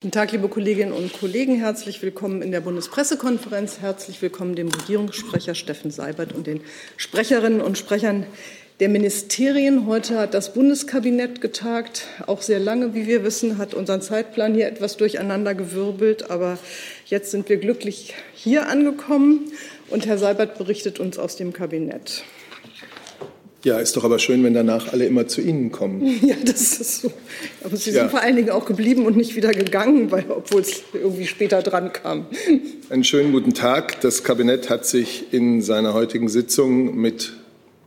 Guten Tag, liebe Kolleginnen und Kollegen. Herzlich willkommen in der Bundespressekonferenz. Herzlich willkommen dem Regierungssprecher Steffen Seibert und den Sprecherinnen und Sprechern der Ministerien. Heute hat das Bundeskabinett getagt, auch sehr lange, wie wir wissen, hat unseren Zeitplan hier etwas durcheinandergewirbelt. Aber jetzt sind wir glücklich hier angekommen und Herr Seibert berichtet uns aus dem Kabinett. Ja, ist doch aber schön, wenn danach alle immer zu Ihnen kommen. Ja, das ist so. Aber Sie sind ja. vor allen Dingen auch geblieben und nicht wieder gegangen, weil, obwohl es irgendwie später dran kam. Einen schönen guten Tag. Das Kabinett hat sich in seiner heutigen Sitzung mit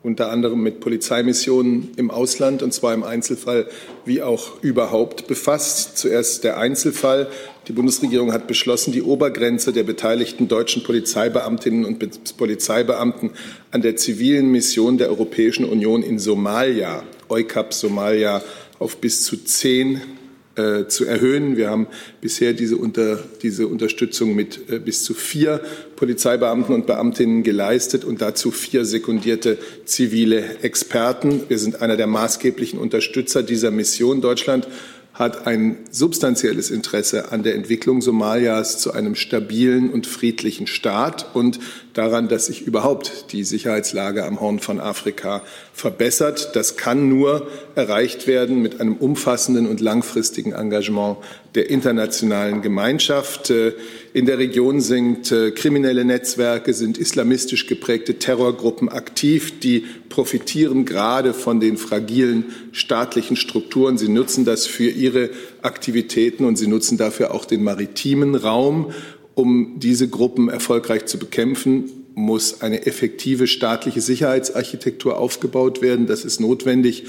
unter anderem mit Polizeimissionen im Ausland, und zwar im Einzelfall wie auch überhaupt befasst. Zuerst der Einzelfall. Die Bundesregierung hat beschlossen, die Obergrenze der beteiligten deutschen Polizeibeamtinnen und Polizeibeamten an der zivilen Mission der Europäischen Union in Somalia, EUCAP Somalia, auf bis zu zehn äh, zu erhöhen. Wir haben bisher diese, unter, diese Unterstützung mit äh, bis zu vier Polizeibeamten und Beamtinnen geleistet und dazu vier sekundierte zivile Experten. Wir sind einer der maßgeblichen Unterstützer dieser Mission. Deutschland hat ein substanzielles Interesse an der Entwicklung Somalias zu einem stabilen und friedlichen Staat und daran, dass sich überhaupt die Sicherheitslage am Horn von Afrika verbessert. Das kann nur erreicht werden mit einem umfassenden und langfristigen Engagement der internationalen Gemeinschaft. Äh, in der Region sind äh, kriminelle Netzwerke, sind islamistisch geprägte Terrorgruppen aktiv, die profitieren gerade von den fragilen staatlichen Strukturen. Sie nutzen das für ihre Aktivitäten und sie nutzen dafür auch den maritimen Raum. Um diese Gruppen erfolgreich zu bekämpfen, muss eine effektive staatliche Sicherheitsarchitektur aufgebaut werden. Das ist notwendig,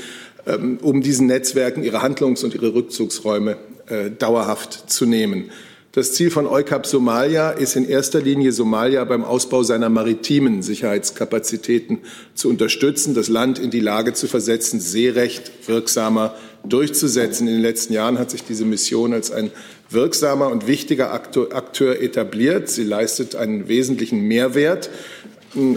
ähm, um diesen Netzwerken ihre Handlungs- und ihre Rückzugsräume äh, dauerhaft zu nehmen. Das Ziel von EUCAP Somalia ist in erster Linie, Somalia beim Ausbau seiner maritimen Sicherheitskapazitäten zu unterstützen, das Land in die Lage zu versetzen, Seerecht wirksamer durchzusetzen. In den letzten Jahren hat sich diese Mission als ein wirksamer und wichtiger Akteur etabliert. Sie leistet einen wesentlichen Mehrwert.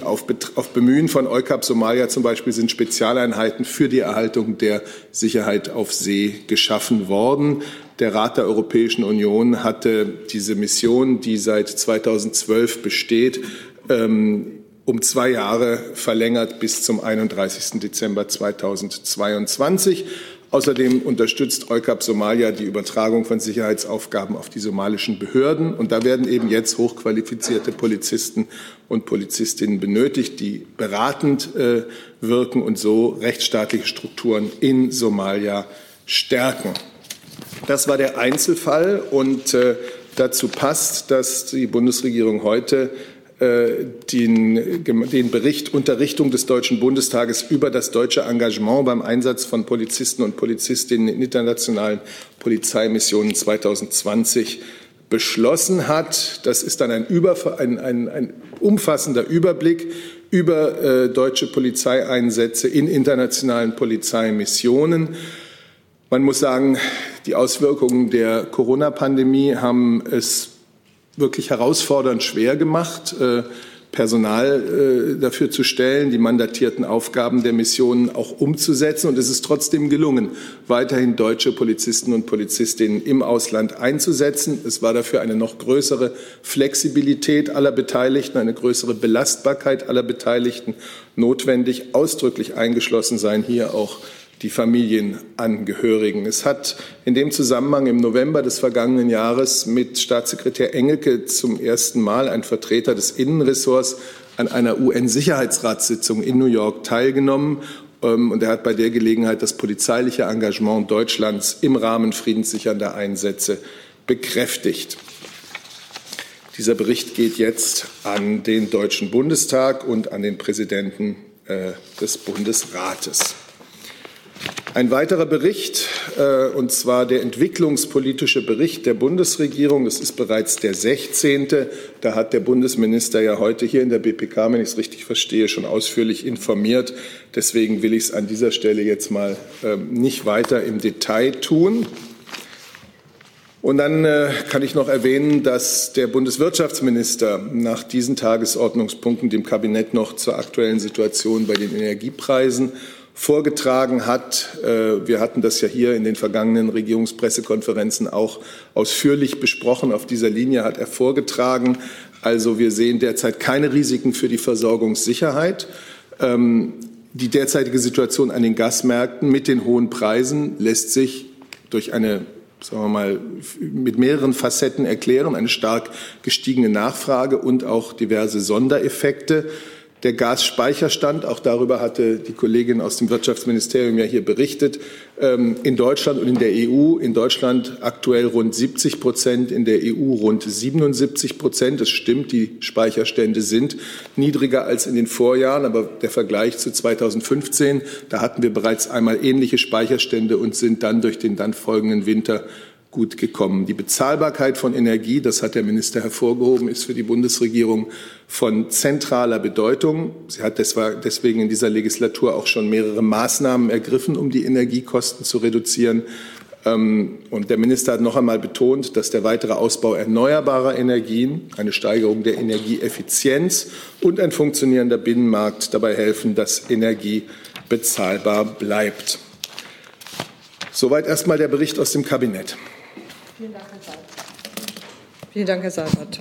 Auf, auf, Bemühen von EUCAP Somalia zum Beispiel sind Spezialeinheiten für die Erhaltung der Sicherheit auf See geschaffen worden. Der Rat der Europäischen Union hatte diese Mission, die seit 2012 besteht, ähm, um zwei Jahre verlängert bis zum 31. Dezember 2022. Außerdem unterstützt EUCAP Somalia die Übertragung von Sicherheitsaufgaben auf die somalischen Behörden. Und da werden eben jetzt hochqualifizierte Polizisten und Polizistinnen benötigt, die beratend äh, wirken und so rechtsstaatliche Strukturen in Somalia stärken. Das war der Einzelfall und äh, dazu passt, dass die Bundesregierung heute den, den Bericht Unterrichtung des Deutschen Bundestages über das deutsche Engagement beim Einsatz von Polizisten und Polizistinnen in internationalen Polizeimissionen 2020 beschlossen hat. Das ist dann ein, Über, ein, ein, ein umfassender Überblick über äh, deutsche Polizeieinsätze in internationalen Polizeimissionen. Man muss sagen, die Auswirkungen der Corona-Pandemie haben es wirklich herausfordernd schwer gemacht, äh, Personal äh, dafür zu stellen, die mandatierten Aufgaben der Missionen auch umzusetzen. Und es ist trotzdem gelungen, weiterhin deutsche Polizisten und Polizistinnen im Ausland einzusetzen. Es war dafür eine noch größere Flexibilität aller Beteiligten, eine größere Belastbarkeit aller Beteiligten notwendig, ausdrücklich eingeschlossen sein hier auch die Familienangehörigen. Es hat in dem Zusammenhang im November des vergangenen Jahres mit Staatssekretär Engelke zum ersten Mal ein Vertreter des Innenressorts an einer UN-Sicherheitsratssitzung in New York teilgenommen. Ähm, und er hat bei der Gelegenheit das polizeiliche Engagement Deutschlands im Rahmen friedenssichernder Einsätze bekräftigt. Dieser Bericht geht jetzt an den Deutschen Bundestag und an den Präsidenten äh, des Bundesrates. Ein weiterer Bericht, äh, und zwar der entwicklungspolitische Bericht der Bundesregierung. Das ist bereits der 16. Da hat der Bundesminister ja heute hier in der BPK, wenn ich es richtig verstehe, schon ausführlich informiert. Deswegen will ich es an dieser Stelle jetzt mal äh, nicht weiter im Detail tun. Und dann äh, kann ich noch erwähnen, dass der Bundeswirtschaftsminister nach diesen Tagesordnungspunkten dem Kabinett noch zur aktuellen Situation bei den Energiepreisen vorgetragen hat. Äh, wir hatten das ja hier in den vergangenen Regierungspressekonferenzen auch ausführlich besprochen. Auf dieser Linie hat er vorgetragen. Also wir sehen derzeit keine Risiken für die Versorgungssicherheit. Ähm, die derzeitige Situation an den Gasmärkten mit den hohen Preisen lässt sich durch eine sagen wir mal, mit mehreren Facetten erklären, eine stark gestiegene Nachfrage und auch diverse Sondereffekte der Gasspeicherstand, auch darüber hatte die Kollegin aus dem Wirtschaftsministerium ja hier berichtet, ähm, in Deutschland und in der EU. In Deutschland aktuell rund 70 Prozent, in der EU rund 77 Prozent. Das stimmt, die Speicherstände sind niedriger als in den Vorjahren, aber der Vergleich zu 2015, da hatten wir bereits einmal ähnliche Speicherstände und sind dann durch den dann folgenden Winter gut gekommen. Die Bezahlbarkeit von Energie, das hat der Minister hervorgehoben, ist für die Bundesregierung von zentraler Bedeutung. Sie hat deswegen in dieser Legislatur auch schon mehrere Maßnahmen ergriffen, um die Energiekosten zu reduzieren. Ähm, und der Minister hat noch einmal betont, dass der weitere Ausbau erneuerbarer Energien, eine Steigerung der Energieeffizienz und ein funktionierender Binnenmarkt dabei helfen, dass Energie bezahlbar bleibt. Soweit erstmal der Bericht aus dem Kabinett. Vielen Dank, Herr Seibert. Vielen Dank, Herr Seibert.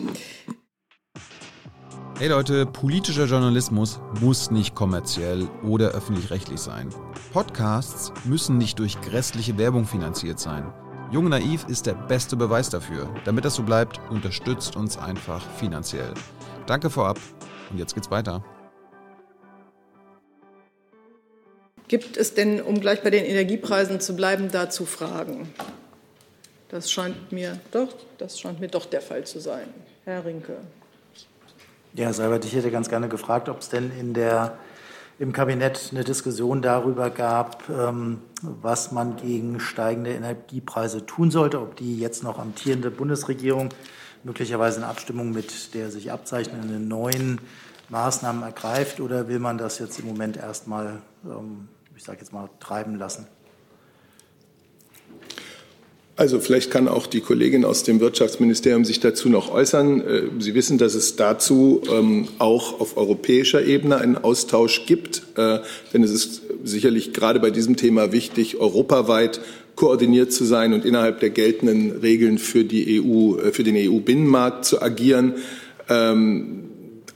Hey Leute, politischer Journalismus muss nicht kommerziell oder öffentlich-rechtlich sein. Podcasts müssen nicht durch grässliche Werbung finanziert sein. Jung Naiv ist der beste Beweis dafür. Damit das so bleibt, unterstützt uns einfach finanziell. Danke vorab und jetzt geht's weiter. Gibt es denn, um gleich bei den Energiepreisen zu bleiben, dazu Fragen? Das scheint mir doch, das scheint mir doch der Fall zu sein. Herr Rinke. Ja, Seibert, ich hätte ganz gerne gefragt, ob es denn in der, im Kabinett eine Diskussion darüber gab, ähm, was man gegen steigende Energiepreise tun sollte, ob die jetzt noch amtierende Bundesregierung möglicherweise in Abstimmung mit der sich abzeichnenden neuen Maßnahmen ergreift oder will man das jetzt im Moment erstmal, ähm, ich sage jetzt mal, treiben lassen? Also vielleicht kann auch die Kollegin aus dem Wirtschaftsministerium sich dazu noch äußern. Äh, Sie wissen, dass es dazu ähm, auch auf europäischer Ebene einen Austausch gibt. Äh, denn es ist sicherlich gerade bei diesem Thema wichtig, europaweit koordiniert zu sein und innerhalb der geltenden Regeln für, die EU, äh, für den EU-Binnenmarkt zu agieren. Ähm,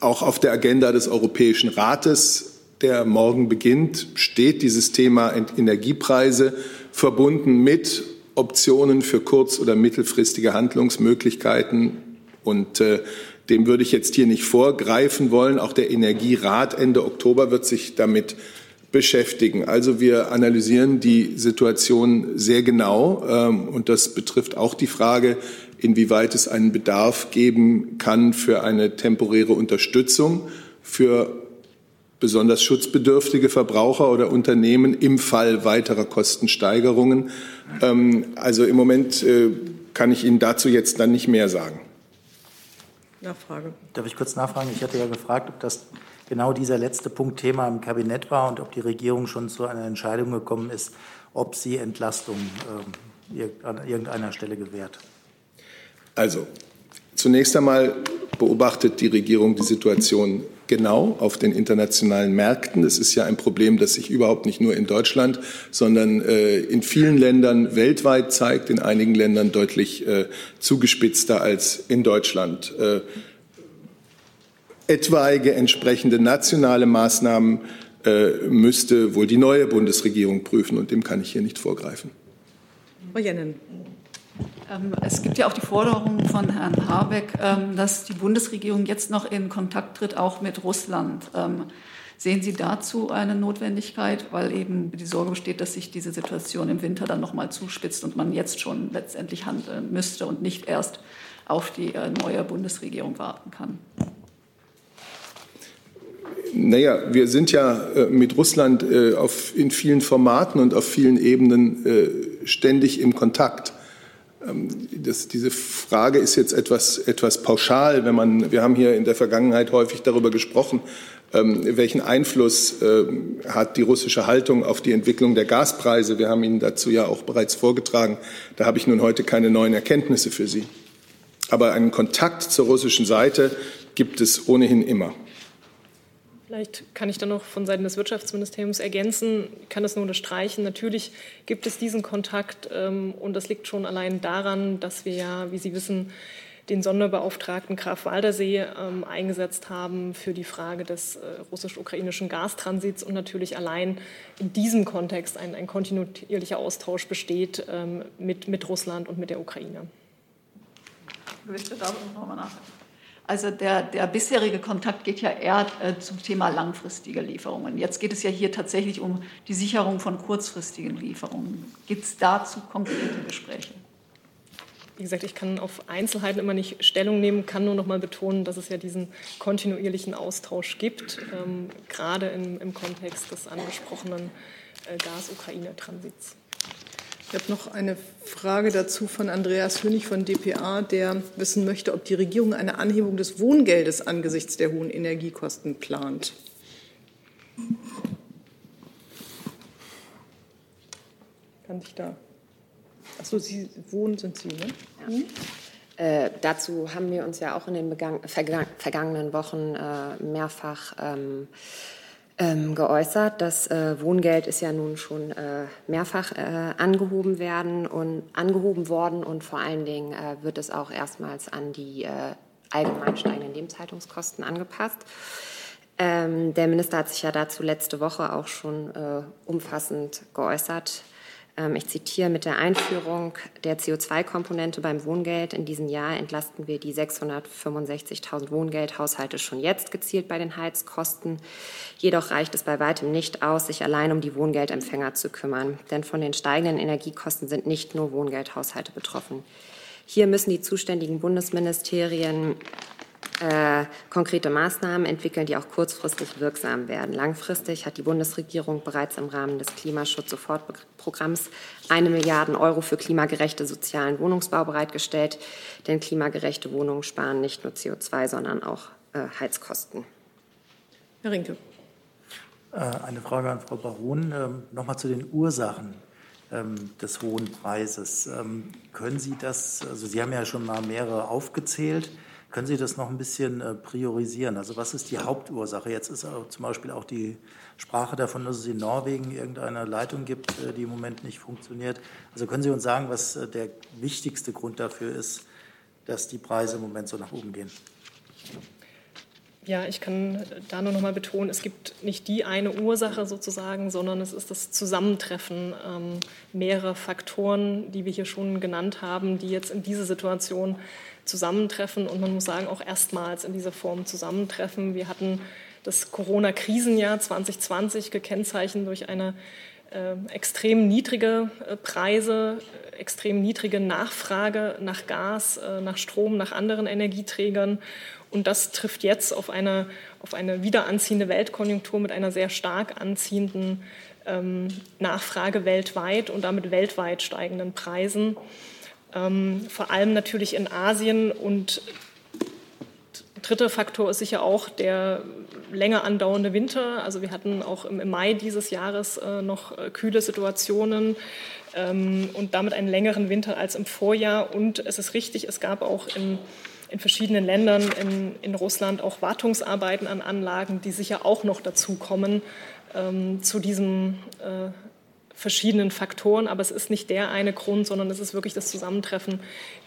auch auf der Agenda des Europäischen Rates, der morgen beginnt, steht dieses Thema Energiepreise verbunden mit Optionen für kurz- oder mittelfristige Handlungsmöglichkeiten. Und äh, dem würde ich jetzt hier nicht vorgreifen wollen. Auch der Energierat Ende Oktober wird sich damit beschäftigen. Also wir analysieren die Situation sehr genau ähm, und das betrifft auch die Frage, inwieweit es einen Bedarf geben kann für eine temporäre Unterstützung für besonders schutzbedürftige Verbraucher oder Unternehmen im Fall weiterer Kostensteigerungen. Ähm, also im Moment äh, kann ich Ihnen dazu jetzt dann nicht mehr sagen. Nachfrage. Darf ich kurz nachfragen? Ich hatte ja gefragt, ob das genau dieser letzte Punkt Thema im Kabinett war und ob die Regierung schon zu einer Entscheidung gekommen ist, ob sie Entlastung äh, an irgendeiner Stelle gewährt. Also, zunächst einmal beobachtet die Regierung die Situation genau auf den internationalen Märkten. Es ist ja ein Problem, das sich überhaupt nicht nur in Deutschland, sondern äh, in vielen Ländern weltweit zeigt, in einigen Ländern deutlich äh, zugespitzter als in Deutschland. Äh, etwaige entsprechende nationale Maßnahmen äh, müsste wohl die neue Bundesregierung prüfen, und dem kann ich hier nicht vorgreifen. Frau Jennen. Ähm, es gibt ja auch die Forderung von Herrn Habeck, ähm, dass die Bundesregierung jetzt noch in Kontakt tritt, auch mit Russland. Ähm, sehen Sie dazu eine Notwendigkeit, weil eben die Sorge besteht, dass sich diese Situation im Winter dann noch mal zuspitzt und man jetzt schon letztendlich handeln müsste und nicht erst auf die äh, neue Bundesregierung warten kann? Naja, wir sind ja äh, mit Russland äh, auf, in vielen Formaten und auf vielen Ebenen ständig im Kontakt. Ähm, das, diese Frage ist jetzt etwas, etwas pauschal, wenn man, wir haben hier in der Vergangenheit häufig darüber gesprochen, ähm, welchen Einfluss äh, hat die russische Haltung auf die Entwicklung der Gaspreise. Wir haben Ihnen dazu ja auch bereits vorgetragen. Da habe ich nun heute keine neuen Erkenntnisse für Sie. Aber einen Kontakt zur russischen Seite gibt es ohnehin immer. Vielleicht kann ich dann noch von Seiten des Wirtschaftsministeriums ergänzen, ich kann das nur unterstreichen. Natürlich gibt es diesen Kontakt ähm, und das liegt schon allein daran, dass wir ja, wie Sie wissen, den Sonderbeauftragten Graf Waldersee ähm, eingesetzt haben für die Frage des äh, russisch-ukrainischen Gastransits und natürlich allein in diesem Kontext ein, ein kontinuierlicher Austausch besteht ähm, mit, mit Russland und mit der Ukraine. Ich möchte da noch mal nachdenken. Also der, der bisherige Kontakt geht ja eher äh, zum Thema langfristige Lieferungen. Jetzt geht es ja hier tatsächlich um die Sicherung von kurzfristigen Lieferungen. Gibt es dazu konkrete Gespräche? Wie gesagt, ich kann auf Einzelheiten immer nicht Stellung nehmen, kann nur noch mal betonen, dass es ja diesen kontinuierlichen Austausch gibt, ähm, gerade im, im Kontext des angesprochenen äh, Gas-Ukraine-Transits. Ich habe noch eine Frage dazu von Andreas Hönig von dpa, der wissen möchte, ob die Regierung eine Anhebung des Wohngeldes angesichts der hohen Energiekosten plant. Kann sich da. Achso, Sie wohnen, sind Sie, ne? Ja. Mhm. Äh, dazu haben wir uns ja auch in den vergangenen Wochen äh, mehrfach ähm, ähm, geäußert. Das äh, Wohngeld ist ja nun schon äh, mehrfach äh, angehoben werden und angehoben worden und vor allen Dingen äh, wird es auch erstmals an die äh, allgemein steigenden Lebenshaltungskosten angepasst. Ähm, der Minister hat sich ja dazu letzte Woche auch schon äh, umfassend geäußert. Ähm, ich zitiere, mit der Einführung der CO2-Komponente beim Wohngeld in diesem Jahr entlasten wir die 665.000 Wohngeldhaushalte schon jetzt gezielt bei den Heizkosten. Jedoch reicht es bei weitem nicht aus, sich allein um die Wohngeldempfänger zu kümmern. Denn von den steigenden Energiekosten sind nicht nur Wohngeldhaushalte betroffen. Hier müssen die zuständigen Bundesministerien äh, konkrete Maßnahmen entwickeln, die auch kurzfristig wirksam werden. Langfristig hat die Bundesregierung bereits im Rahmen des Klimaschutz-Sofortprogramms eine Milliarde Euro für klimagerechte sozialen Wohnungsbau bereitgestellt. Denn klimagerechte Wohnungen sparen nicht nur CO2, sondern auch äh, Heizkosten. Herr Rinke. Äh, eine Frage an Frau Baron. Ähm, Nochmal zu den Ursachen ähm, des hohen Preises. Ähm, können Sie das, also Sie haben ja schon mal mehrere aufgezählt. Können Sie das noch ein bisschen äh, priorisieren? Also was ist die Hauptursache? Jetzt ist zum Beispiel auch die Sprache davon, dass es in Norwegen irgendeine Leitung gibt, äh, die im Moment nicht funktioniert. Also können Sie uns sagen, was äh, der wichtigste Grund dafür ist, dass die Preise im Moment so nach oben gehen? Ja, ich kann da nur noch mal betonen, es gibt nicht die eine Ursache sozusagen, sondern es ist das Zusammentreffen ähm, mehrerer Faktoren, die wir hier schon genannt haben, die jetzt in diese Situation zusammentreffen und man muss sagen, auch erstmals in dieser Form zusammentreffen. Wir hatten das Corona-Krisenjahr 2020 gekennzeichnet durch eine äh, extrem niedrige äh, Preise, äh, extrem niedrige Nachfrage nach Gas, äh, nach Strom, nach anderen Energieträgern. Und das trifft jetzt auf eine, auf eine wieder anziehende Weltkonjunktur mit einer sehr stark anziehenden ähm, Nachfrage weltweit und damit weltweit steigenden Preisen ähm, vor allem natürlich in Asien. Und dritter Faktor ist sicher auch der länger andauernde Winter. Also wir hatten auch im, Mai dieses Jahres äh, noch äh, kühle Situationen ähm, und damit einen längeren Winter als im Vorjahr. Und es ist richtig, es gab auch in in verschiedenen Ländern in, in, Russland auch Wartungsarbeiten an Anlagen, die sicher auch noch dazukommen ähm, zu diesem äh, verschiedenen Faktoren, aber es ist nicht der eine Grund, sondern es ist wirklich das Zusammentreffen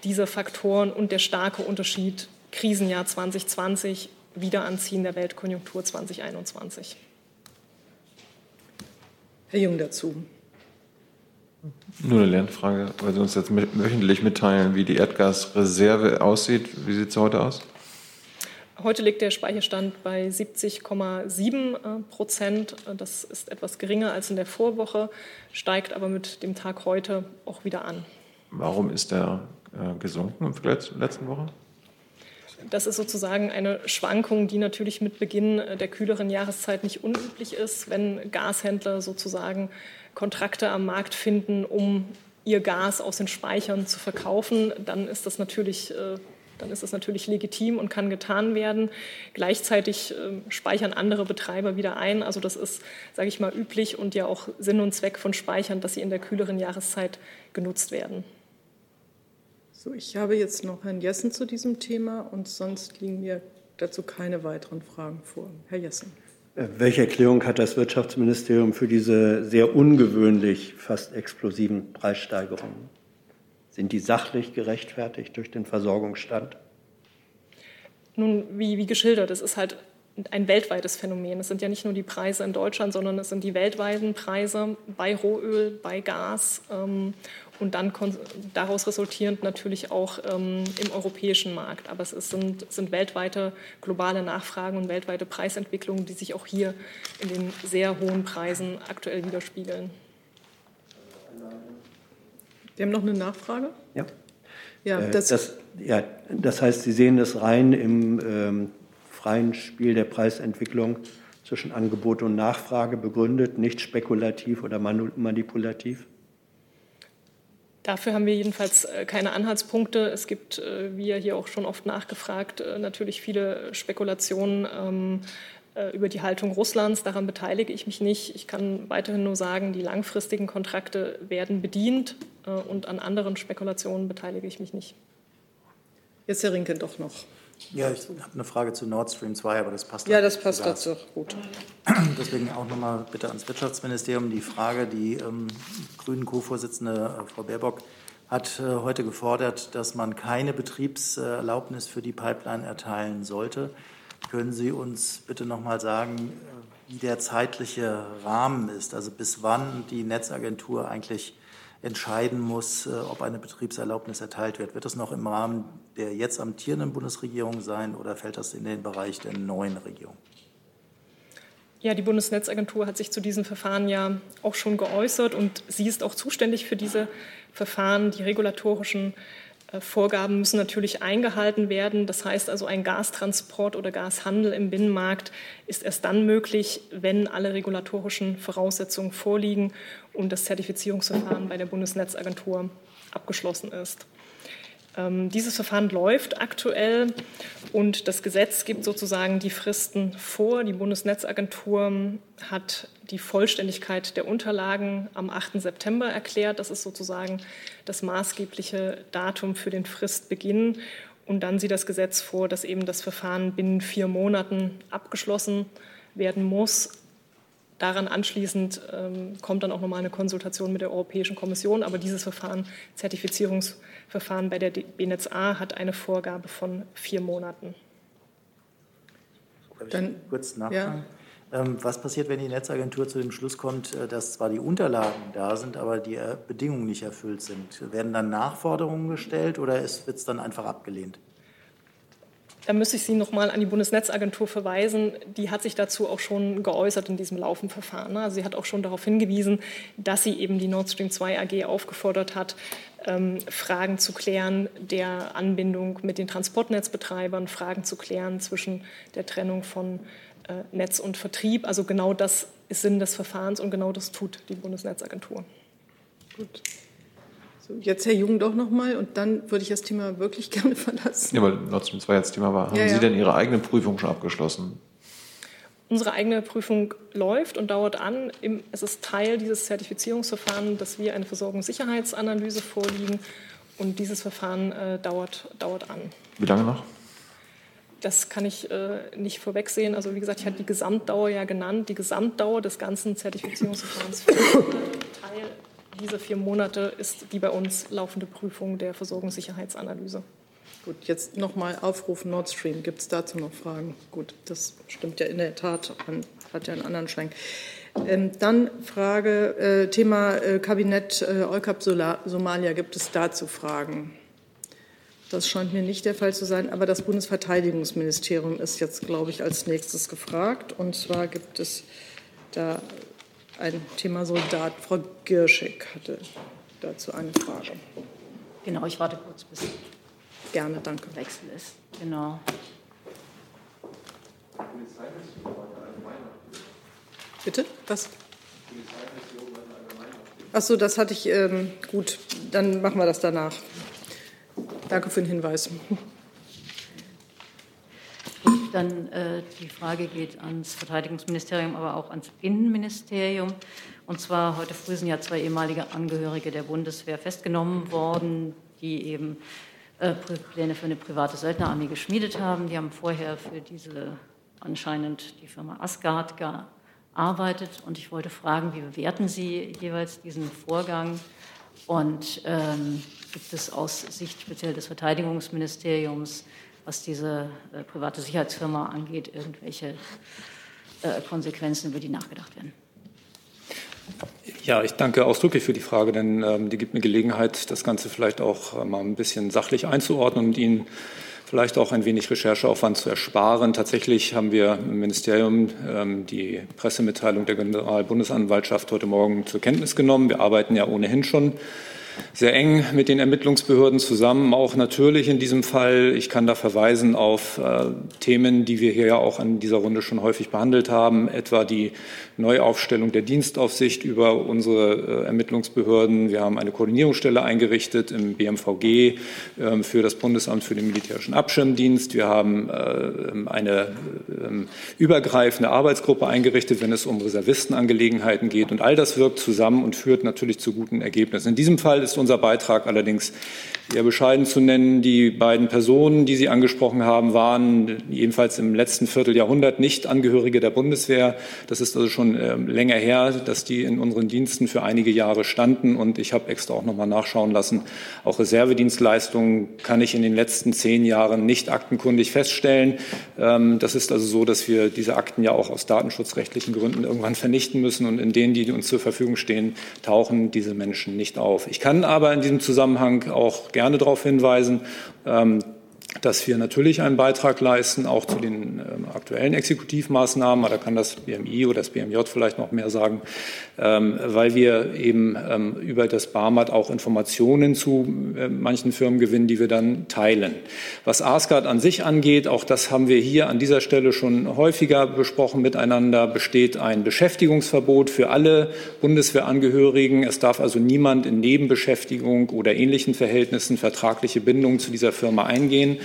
dieser Faktoren und der starke Unterschied Krisenjahr 2020, Wiederanziehen der Weltkonjunktur 2021. Herr Jung dazu. Nur eine Lernfrage, weil Sie uns jetzt wöchentlich mitteilen, wie die Erdgasreserve aussieht. Wie sieht es heute aus? Heute liegt der Speicherstand bei 70,7 äh, Prozent. Das ist etwas geringer als in der Vorwoche, steigt aber mit dem Tag heute auch wieder an. Warum ist der äh, gesunken im Vergleich zur letzten Woche? Das ist sozusagen eine Schwankung, die natürlich mit Beginn der kühleren Jahreszeit nicht unüblich ist, wenn Gashändler sozusagen Kontrakte am Markt finden, um ihr Gas aus den Speichern zu verkaufen, dann ist das natürlich äh, dann ist das natürlich legitim und kann getan werden. Gleichzeitig äh, speichern andere Betreiber wieder ein. Also das ist, sage ich mal, üblich und ja auch Sinn und Zweck von Speichern, dass sie in der kühleren Jahreszeit genutzt werden. So, ich habe jetzt noch Herrn Jessen zu diesem Thema und sonst liegen mir dazu keine weiteren Fragen vor. Herr Jessen. Äh, welche Erklärung hat das Wirtschaftsministerium für diese sehr ungewöhnlich fast explosiven Preissteigerungen? Sind die sachlich gerechtfertigt durch den Versorgungsstand? Nun, wie, wie geschildert, es ist halt ein weltweites Phänomen. Es sind ja nicht nur die Preise in Deutschland, sondern es sind die weltweiten Preise bei Rohöl, bei Gas ähm, und dann daraus resultierend natürlich auch ähm, im europäischen Markt. Aber es sind, sind weltweite globale Nachfragen und weltweite Preisentwicklungen, die sich auch hier in den sehr hohen Preisen aktuell widerspiegeln. Wir haben noch eine Nachfrage. Ja. Ja äh, das, das, ja, das heißt, Sie sehen das rein im ähm, freien Spiel der Preisentwicklung zwischen Angebot und Nachfrage begründet, nicht spekulativ oder manipulativ? Dafür haben wir jedenfalls äh, keine Anhaltspunkte. Es gibt, äh, wie ja hier auch schon oft nachgefragt, natürlich viele Spekulationen ähm, über die Haltung Russlands. Daran beteilige ich mich nicht. Ich kann weiterhin nur sagen, die langfristigen Kontrakte werden bedient und an anderen Spekulationen beteilige ich mich nicht. Jetzt Herr Rinke doch noch. Ja, ich habe eine Frage zu Nord Stream 2, aber das passt. Ja, das passt dazu. Gut. Deswegen auch nochmal bitte ans Wirtschaftsministerium die Frage, die ähm, Grünen Co-Vorsitzende äh, Frau Baerbock hat äh, heute gefordert, dass man keine Betriebserlaubnis für die Pipeline erteilen sollte. Können Sie uns bitte nochmal sagen, äh, wie der zeitliche Rahmen ist, also bis wann die Netzagentur eigentlich entscheiden muss, äh, ob eine Betriebserlaubnis erteilt wird. Wird das noch im Rahmen der jetzt amtierenden Bundesregierung sein oder fällt das in den Bereich der neuen Regierung? Ja, die Bundesnetzagentur hat sich zu diesen Verfahren ja auch schon geäußert und sie ist auch zuständig für diese Verfahren. Die regulatorischen Vorgaben müssen natürlich eingehalten werden. Das heißt also, ein Gastransport oder Gashandel im Binnenmarkt ist erst dann möglich, wenn alle regulatorischen Voraussetzungen vorliegen und das Zertifizierungsverfahren bei der Bundesnetzagentur abgeschlossen ist. Ähm, dieses Verfahren läuft aktuell und das Gesetz gibt sozusagen die Fristen vor. Die Bundesnetzagentur hat die Vollständigkeit der Unterlagen am 8. September erklärt. Das ist sozusagen das maßgebliche Datum für den Fristbeginn. Und dann sieht das Gesetz vor, dass eben das Verfahren binnen vier Monaten abgeschlossen werden muss. Daran anschließend ähm, kommt dann auch nochmal eine Konsultation mit der Europäischen Kommission. Aber dieses Verfahren, Zertifizierungsverfahren bei der BNetzA, hat eine Vorgabe von vier Monaten. Dann kurz nachfragen. Ja. Ähm, was passiert, wenn die Netzagentur zu dem Schluss kommt, äh, dass zwar die Unterlagen da sind, aber die äh, Bedingungen nicht erfüllt sind? Werden dann Nachforderungen gestellt oder wird es dann einfach abgelehnt? Da müsste ich Sie noch mal an die Bundesnetzagentur verweisen. Die hat sich dazu auch schon geäußert in diesem Laufenverfahren. Also sie hat auch schon darauf hingewiesen, dass sie eben die Nord Stream 2 AG aufgefordert hat, ähm, Fragen zu klären der Anbindung mit den Transportnetzbetreibern, Fragen zu klären zwischen der Trennung von äh, Netz und Vertrieb. Also genau das ist Sinn des Verfahrens und genau das tut die Bundesnetzagentur. Gut. Jetzt Herr Jung doch noch mal und dann würde ich das Thema wirklich gerne verlassen. Ja, weil Nord Stream 2 jetzt Thema war. Haben ja, Sie denn Ihre eigene Prüfung schon abgeschlossen? Unsere eigene Prüfung läuft und dauert an. Es ist Teil dieses Zertifizierungsverfahrens, dass wir eine Versorgungssicherheitsanalyse vorliegen und dieses Verfahren äh, dauert, dauert an. Wie lange noch? Das kann ich äh, nicht vorwegsehen. Also wie gesagt, ich hatte die Gesamtdauer ja genannt. Die Gesamtdauer des ganzen Zertifizierungsverfahrens Teil diese vier Monate ist die bei uns laufende Prüfung der Versorgungssicherheitsanalyse. Gut, jetzt nochmal aufrufen Nord Stream. Gibt es dazu noch Fragen? Gut, das stimmt ja in der Tat. Man hat ja einen anderen Schwenk. Ähm, dann Frage, äh, Thema äh, Kabinett äh, Eukap Somalia. Gibt es dazu Fragen? Das scheint mir nicht der Fall zu sein, aber das Bundesverteidigungsministerium ist jetzt, glaube ich, als nächstes gefragt. Und zwar gibt es da ein Thema Soldat. Frau Girschig hatte dazu eine Frage. Genau, ich warte kurz, bis Gerne, danke. Wechsel ist. Genau. Bitte? Was? Ach so, das hatte ich. Ähm, gut, dann machen wir das danach. Danke für den Hinweis. Dann äh, die Frage geht ans Verteidigungsministerium, aber auch ans Innenministerium. Und zwar heute früh sind ja zwei ehemalige Angehörige der Bundeswehr festgenommen worden, die eben äh, Pläne für eine private Söldnerarmee geschmiedet haben. Die haben vorher für diese anscheinend die Firma Asgard gearbeitet. Und ich wollte fragen, wie bewerten Sie jeweils diesen Vorgang? Und ähm, gibt es aus Sicht speziell des Verteidigungsministeriums, was diese äh, private Sicherheitsfirma angeht, irgendwelche äh, Konsequenzen, über die nachgedacht werden? Ja, ich danke ausdrücklich für die Frage, denn ähm, die gibt mir Gelegenheit, das Ganze vielleicht auch äh, mal ein bisschen sachlich einzuordnen und Ihnen vielleicht auch ein wenig Rechercheaufwand zu ersparen. Tatsächlich haben wir im Ministerium ähm, die Pressemitteilung der Generalbundesanwaltschaft heute Morgen zur Kenntnis genommen. Wir arbeiten ja ohnehin schon sehr eng mit den Ermittlungsbehörden zusammen, auch natürlich in diesem Fall. Ich kann da verweisen auf äh, Themen, die wir hier ja auch an dieser Runde schon häufig behandelt haben, etwa die Neuaufstellung der Dienstaufsicht über unsere äh, Ermittlungsbehörden. Wir haben eine Koordinierungsstelle eingerichtet im BMVG äh, für das Bundesamt für den militärischen Abschirmdienst. Wir haben äh, eine ähm, übergreifende Arbeitsgruppe eingerichtet, wenn es um Reservistenangelegenheiten geht. Und all das wirkt zusammen und führt natürlich zu guten Ergebnissen. In diesem Fall ist unser Beitrag allerdings eher bescheiden zu nennen. Die beiden Personen, die Sie angesprochen haben, waren jedenfalls im letzten Vierteljahrhundert nicht Angehörige der Bundeswehr. Das ist also schon äh, länger her, dass die in unseren Diensten für einige Jahre standen. Und ich habe extra auch noch mal nachschauen lassen. Auch Reservedienstleistungen kann ich in den letzten zehn Jahren nicht aktenkundig feststellen. Ähm, das ist also so, dass wir diese Akten ja auch aus datenschutzrechtlichen Gründen irgendwann vernichten müssen. Und in denen, die uns zur Verfügung stehen, tauchen diese Menschen nicht auf. Ich kann aber in diesem Zusammenhang auch gerne darauf hinweisen, ähm, dass wir natürlich einen Beitrag leisten, auch zu den ähm, aktuellen Exekutivmaßnahmen. Da kann das BMI oder das BMJ vielleicht noch mehr sagen, ähm, weil wir eben ähm, über das BAMAT auch Informationen zu manchen Firmen gewinnen, die wir dann teilen. Was ASGARD an sich angeht, auch das haben wir hier an dieser Stelle schon häufiger besprochen miteinander, besteht ein Beschäftigungsverbot für alle Bundeswehrangehörigen. Es darf also niemand in Nebenbeschäftigung oder ähnlichen Verhältnissen vertragliche Bindungen zu dieser Firma eingehen.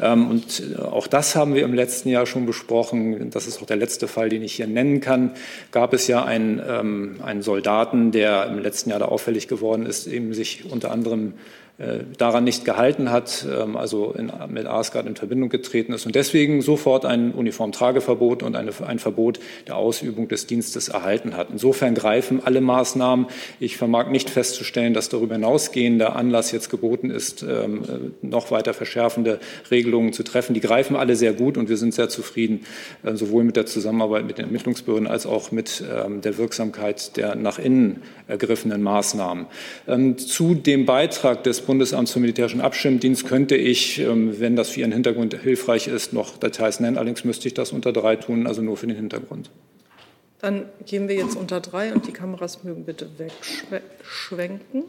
Ähm, und äh, auch das haben wir im letzten Jahr schon besprochen. Das ist auch der letzte Fall, den ich hier nennen kann. Gab es ja einen, ähm, einen Soldaten, der im letzten Jahr da auffällig geworden ist, eben sich unter anderem daran nicht gehalten hat, ähm, also in, mit ASGARD in Verbindung getreten ist und deswegen sofort ein Uniformtrageverbot und eine, ein Verbot der Ausübung des Dienstes erhalten hat. Insofern greifen alle Maßnahmen. Ich vermag nicht festzustellen, dass darüber hinausgehender Anlass jetzt geboten ist, ähm, äh, noch weiter verschärfende Regelungen zu treffen. Die greifen alle sehr gut und wir sind sehr zufrieden, äh, sowohl mit der Zusammenarbeit mit den Ermittlungsbehörden als auch mit ähm, der Wirksamkeit der nach innen ergriffenen Maßnahmen. Zu dem Beitrag des Bundesamts für militärischen Abschirmdienst könnte ich, ähm, wenn das für Ihren Hintergrund hilfreich ist, noch Details nennen. Allerdings müsste ich das unter drei tun, also nur für den Hintergrund. Dann gehen wir jetzt unter drei und die Kameras mögen bitte wegschwenken.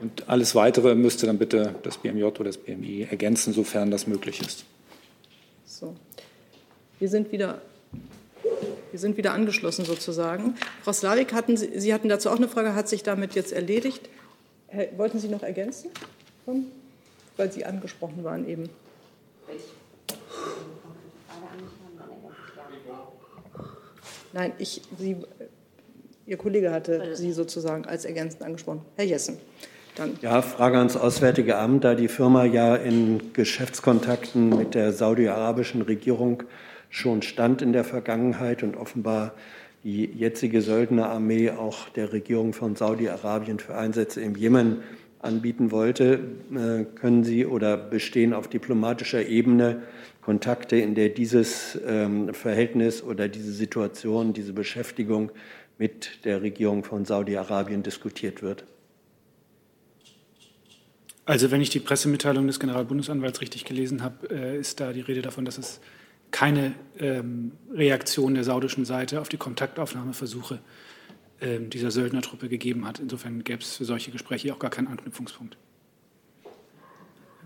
Und alles Weitere müsste dann bitte das BMJ oder das BMI ergänzen, sofern das möglich ist. So. Wir sind wieder wir sind wieder angeschlossen sozusagen. Frau Slavik, hatten Sie, Sie hatten dazu auch eine Frage, hat sich damit jetzt erledigt? Wollten Sie noch ergänzen? Weil Sie angesprochen waren eben. Nein, ich, Sie, Ihr Kollege hatte Sie sozusagen als ergänzend angesprochen. Herr Jessen. Dann. Ja, Frage ans Auswärtige Amt, da die Firma ja in Geschäftskontakten mit der saudi-arabischen Regierung schon stand in der Vergangenheit und offenbar die jetzige Söldnerarmee auch der Regierung von Saudi-Arabien für Einsätze im Jemen anbieten wollte. Äh, können Sie oder bestehen auf diplomatischer Ebene Kontakte, in der dieses ähm, Verhältnis oder diese Situation, diese Beschäftigung mit der Regierung von Saudi-Arabien diskutiert wird? Also wenn ich die Pressemitteilung des Generalbundesanwalts richtig gelesen habe, äh, ist da die Rede davon, dass es keine ähm, Reaktion der saudischen Seite auf die Kontaktaufnahmeversuche ähm, dieser Söldnertruppe gegeben hat. Insofern gäbe es für solche Gespräche auch gar keinen Anknüpfungspunkt.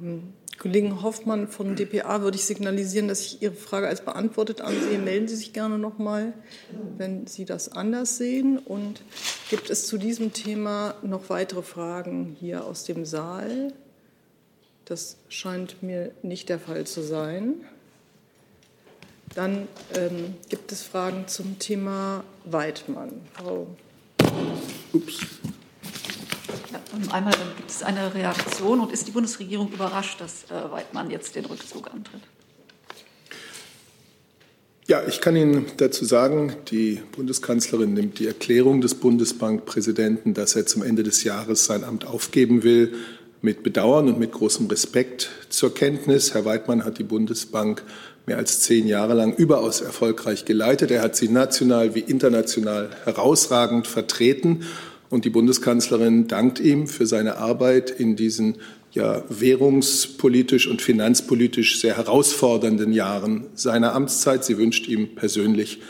Ähm, Kollegen Hoffmann von dpa würde ich signalisieren, dass ich Ihre Frage als beantwortet ansehe. Melden Sie sich gerne noch mal, wenn Sie das anders sehen. Und gibt es zu diesem Thema noch weitere Fragen hier aus dem Saal? Das scheint mir nicht der Fall zu sein. Dann ähm, gibt es Fragen zum Thema Weidmann. Frau. Ups. Ja, Einmal gibt es eine Reaktion und ist die Bundesregierung überrascht, dass äh, Weidmann jetzt den Rückzug antritt? Ja, ich kann Ihnen dazu sagen, die Bundeskanzlerin nimmt die Erklärung des Bundesbankpräsidenten, dass er zum Ende des Jahres sein Amt aufgeben will, mit Bedauern und mit großem Respekt zur Kenntnis. Herr Weidmann hat die Bundesbank mehr als zehn Jahre lang überaus erfolgreich geleitet. Er hat sie national wie international herausragend vertreten. Und die Bundeskanzlerin dankt ihm für seine Arbeit in diesen ja währungspolitisch und finanzpolitisch sehr herausfordernden Jahren seiner Amtszeit. Sie wünscht ihm persönlich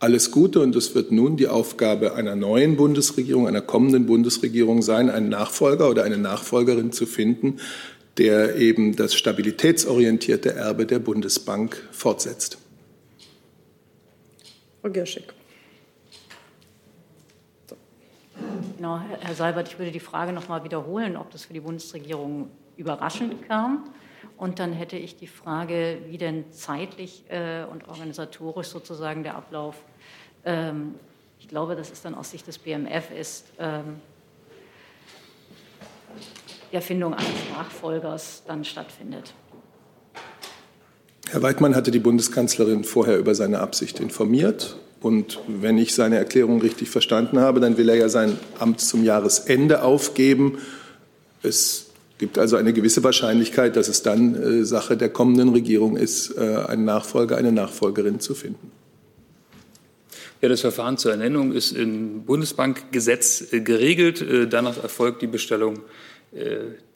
alles Gute und es wird nun die Aufgabe einer neuen Bundesregierung, einer kommenden Bundesregierung sein, einen Nachfolger oder eine Nachfolgerin zu finden, der eben das stabilitätsorientierte Erbe der Bundesbank fortsetzt. Frau Gerschik. Genau, Herr Seibert, ich würde die Frage noch mal wiederholen, ob das für die Bundesregierung überraschend kam. Und dann hätte ich die Frage, wie denn zeitlich äh, und organisatorisch sozusagen der Ablauf, ähm, ich glaube, das ist dann aus Sicht des BMF, ist ähm, die Erfindung eines Nachfolgers dann stattfindet. Herr Weidmann hatte die Bundeskanzlerin vorher über seine Absicht informiert. Und wenn ich seine Erklärung richtig verstanden habe, dann will er ja sein Amt zum Jahresende aufgeben. Es gibt also eine gewisse Wahrscheinlichkeit, dass es dann äh, Sache der kommenden Regierung ist, äh, einen Nachfolger, eine Nachfolgerin zu finden. Ja, das Verfahren zur Ernennung ist im Bundesbankgesetz äh, geregelt. Danach erfolgt die Bestellung äh,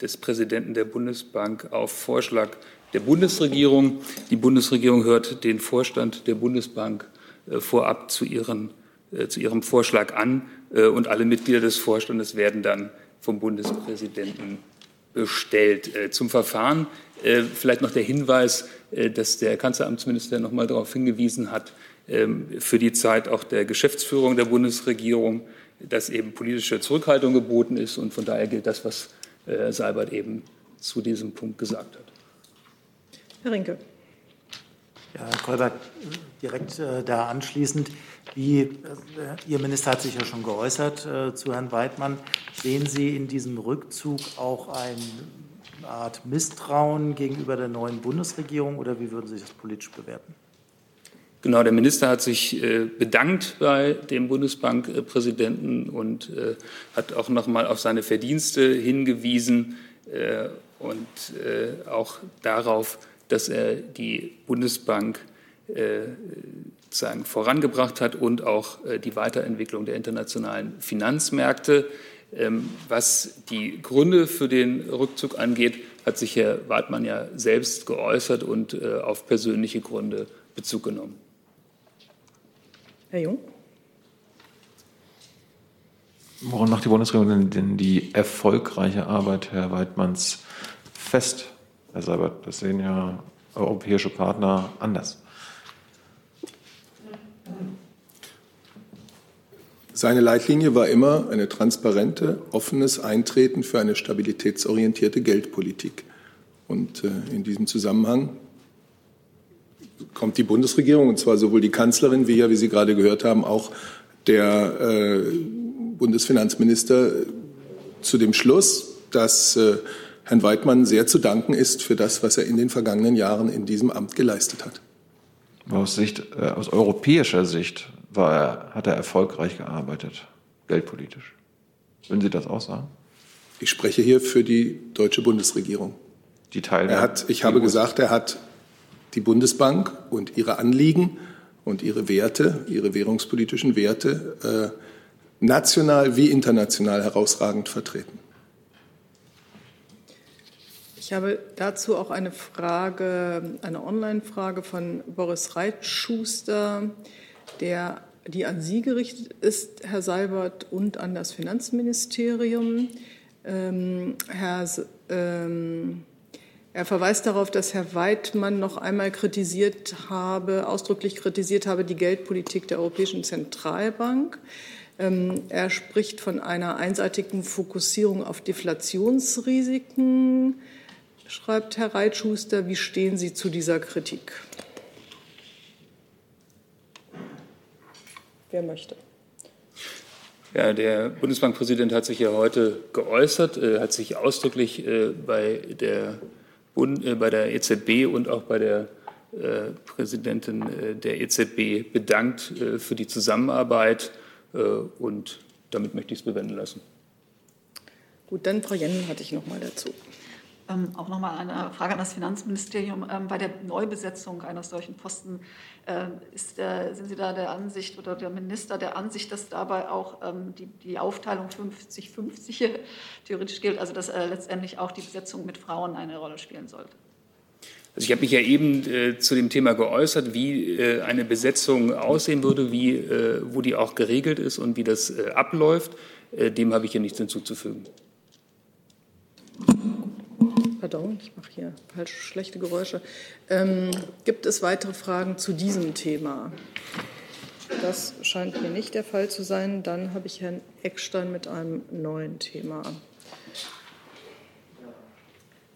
des Präsidenten der Bundesbank auf Vorschlag der Bundesregierung. Die Bundesregierung hört den Vorstand der Bundesbank äh, vorab zu, ihren, äh, zu ihrem Vorschlag an äh, und alle Mitglieder des Vorstandes werden dann vom Bundespräsidenten bestellt. Zum Verfahren vielleicht noch der Hinweis, dass der Kanzleramtsminister noch mal darauf hingewiesen hat, ähm, für die Zeit auch der Geschäftsführung der Bundesregierung, dass eben politische Zurückhaltung geboten ist. Und von daher gilt das, was Seibert eben zu diesem Punkt gesagt hat. Herr Rinke. Ja, Herr Kolberg, direkt äh, da anschließend. Wie, äh, Ihr Minister hat sich ja schon geäußert äh, zu Herrn Weidmann. Sehen Sie in diesem Rückzug auch eine Art Misstrauen gegenüber der neuen Bundesregierung oder wie würden Sie das politisch bewerten? Genau, der Minister hat sich äh, bedankt bei dem Bundesbankpräsidenten und äh, hat auch noch mal auf seine Verdienste hingewiesen äh, und auch darauf, dass er die Bundesbank äh, sagen, vorangebracht hat und auch die Weiterentwicklung der internationalen Finanzmärkte. Ähm, was die Gründe für den Rückzug angeht, hat sich Herr Wartmann ja selbst geäußert und auf persönliche Gründe Bezug genommen. Herr Jung. Woran macht die Bundesregierung denn die erfolgreiche Arbeit Herr Weidmanns fest? Herr Seibert, das sehen ja europäische Partner anders. Seine Leitlinie war immer eine transparente, offenes Eintreten für eine stabilitätsorientierte Geldpolitik. Und äh, in diesem Zusammenhang kommt die Bundesregierung, und zwar sowohl die Kanzlerin wie ja, wie Sie gerade gehört haben, auch der äh, Bundesfinanzminister zu dem Schluss, dass äh, Herrn Weidmann sehr zu danken ist für das, was er in den vergangenen Jahren in diesem Amt geleistet hat. Aus, Sicht, äh, aus europäischer Sicht war er, hat er erfolgreich gearbeitet, geldpolitisch. Würden Sie das auch sagen? Ich spreche hier für die deutsche Bundesregierung. Die Teilnehmer. Er hat, ich habe gesagt, er hat die Bundesbank und ihre Anliegen und ihre Werte, ihre währungspolitischen Werte äh, national wie international herausragend vertreten. Ich habe dazu auch eine Frage, eine Online-Frage von Boris Reitschuster, der, die an Sie gerichtet ist, Herr Seibert, und an das Finanzministerium. Ähm, Herr, ähm, er verweist darauf, dass Herr Weidmann noch einmal kritisiert habe, ausdrücklich kritisiert habe, die Geldpolitik der Europäischen Zentralbank. Ähm, er spricht von einer einseitigen Fokussierung auf Deflationsrisiken schreibt Herr Reitschuster. Wie stehen Sie zu dieser Kritik? Wer möchte? Ja, der Bundesbankpräsident hat sich ja heute geäußert, äh, hat sich ausdrücklich äh, bei, der Bund, äh, bei der EZB und auch bei der äh, Präsidentin äh, der EZB bedankt äh, für die Zusammenarbeit und damit möchte ich es bewenden lassen. Gut, dann Frau Jennen hatte ich noch mal dazu. Ähm, auch noch mal eine Frage an das Finanzministerium. Ähm, bei der Neubesetzung eines solchen Posten äh, ist, äh, sind Sie da der Ansicht oder der Minister der Ansicht, dass dabei auch ähm, die, die, Aufteilung 50-50 theoretisch gilt, also dass äh, letztendlich auch die Besetzung mit Frauen eine Rolle spielen sollte? Also ich habe mich ja eben äh, zu dem Thema geäußert, wie äh, eine Besetzung aussehen würde, wie, äh, wo die auch geregelt ist und wie das abläuft. dem habe ich hier nichts hinzuzufügen. Pardon, ich mache hier falsch schlechte Geräusche. Ähm, gibt es weitere Fragen zu diesem Thema? Das scheint mir nicht der Fall zu sein. Dann habe ich Herrn Eckstein mit einem neuen Thema.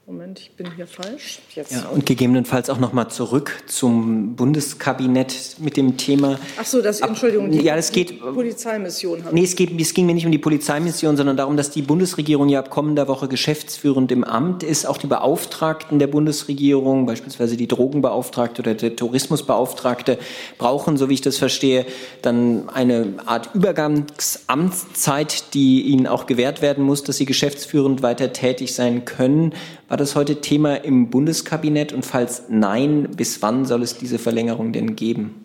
Moment, ich bin hier falsch. Jetzt. Ja, und gegebenenfalls auch noch mal zurück zum Bundeskabinett mit dem Thema. Ach so, das Entschuldigung. Die, ja, es geht die Polizeimission. Nee, es geht, es ging mir nicht um die Polizeimission, sondern darum, dass die Bundesregierung ja ab kommender Woche geschäftsführend im Amt ist. Auch die Beauftragten der Bundesregierung, beispielsweise die Drogenbeauftragte oder der Tourismusbeauftragte, brauchen, so wie ich das verstehe, dann eine Art Übergangsamtszeit, die ihnen auch gewährt werden muss, dass sie geschäftsführend weiter tätig sein können. War das heute Thema im Bundeskabinett? Und falls nein, bis wann soll es diese Verlängerung denn geben?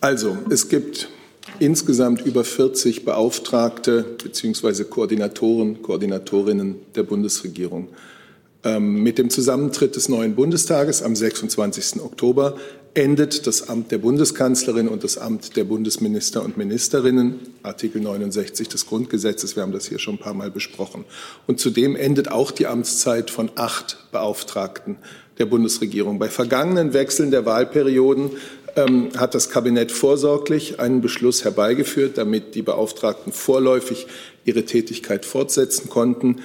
Also, es gibt insgesamt über 40 Beauftragte bzw. Koordinatoren, Koordinatorinnen der Bundesregierung. Ähm, mit dem Zusammentritt des neuen Bundestages am 26. Oktober endet das Amt der Bundeskanzlerin und das Amt der Bundesminister und Ministerinnen, Artikel 69 des Grundgesetzes. Wir haben das hier schon ein paar Mal besprochen. Und zudem endet auch die Amtszeit von acht Beauftragten der Bundesregierung. Bei vergangenen Wechseln der Wahlperioden ähm, hat das Kabinett vorsorglich einen Beschluss herbeigeführt, damit die Beauftragten vorläufig ihre Tätigkeit fortsetzen konnten.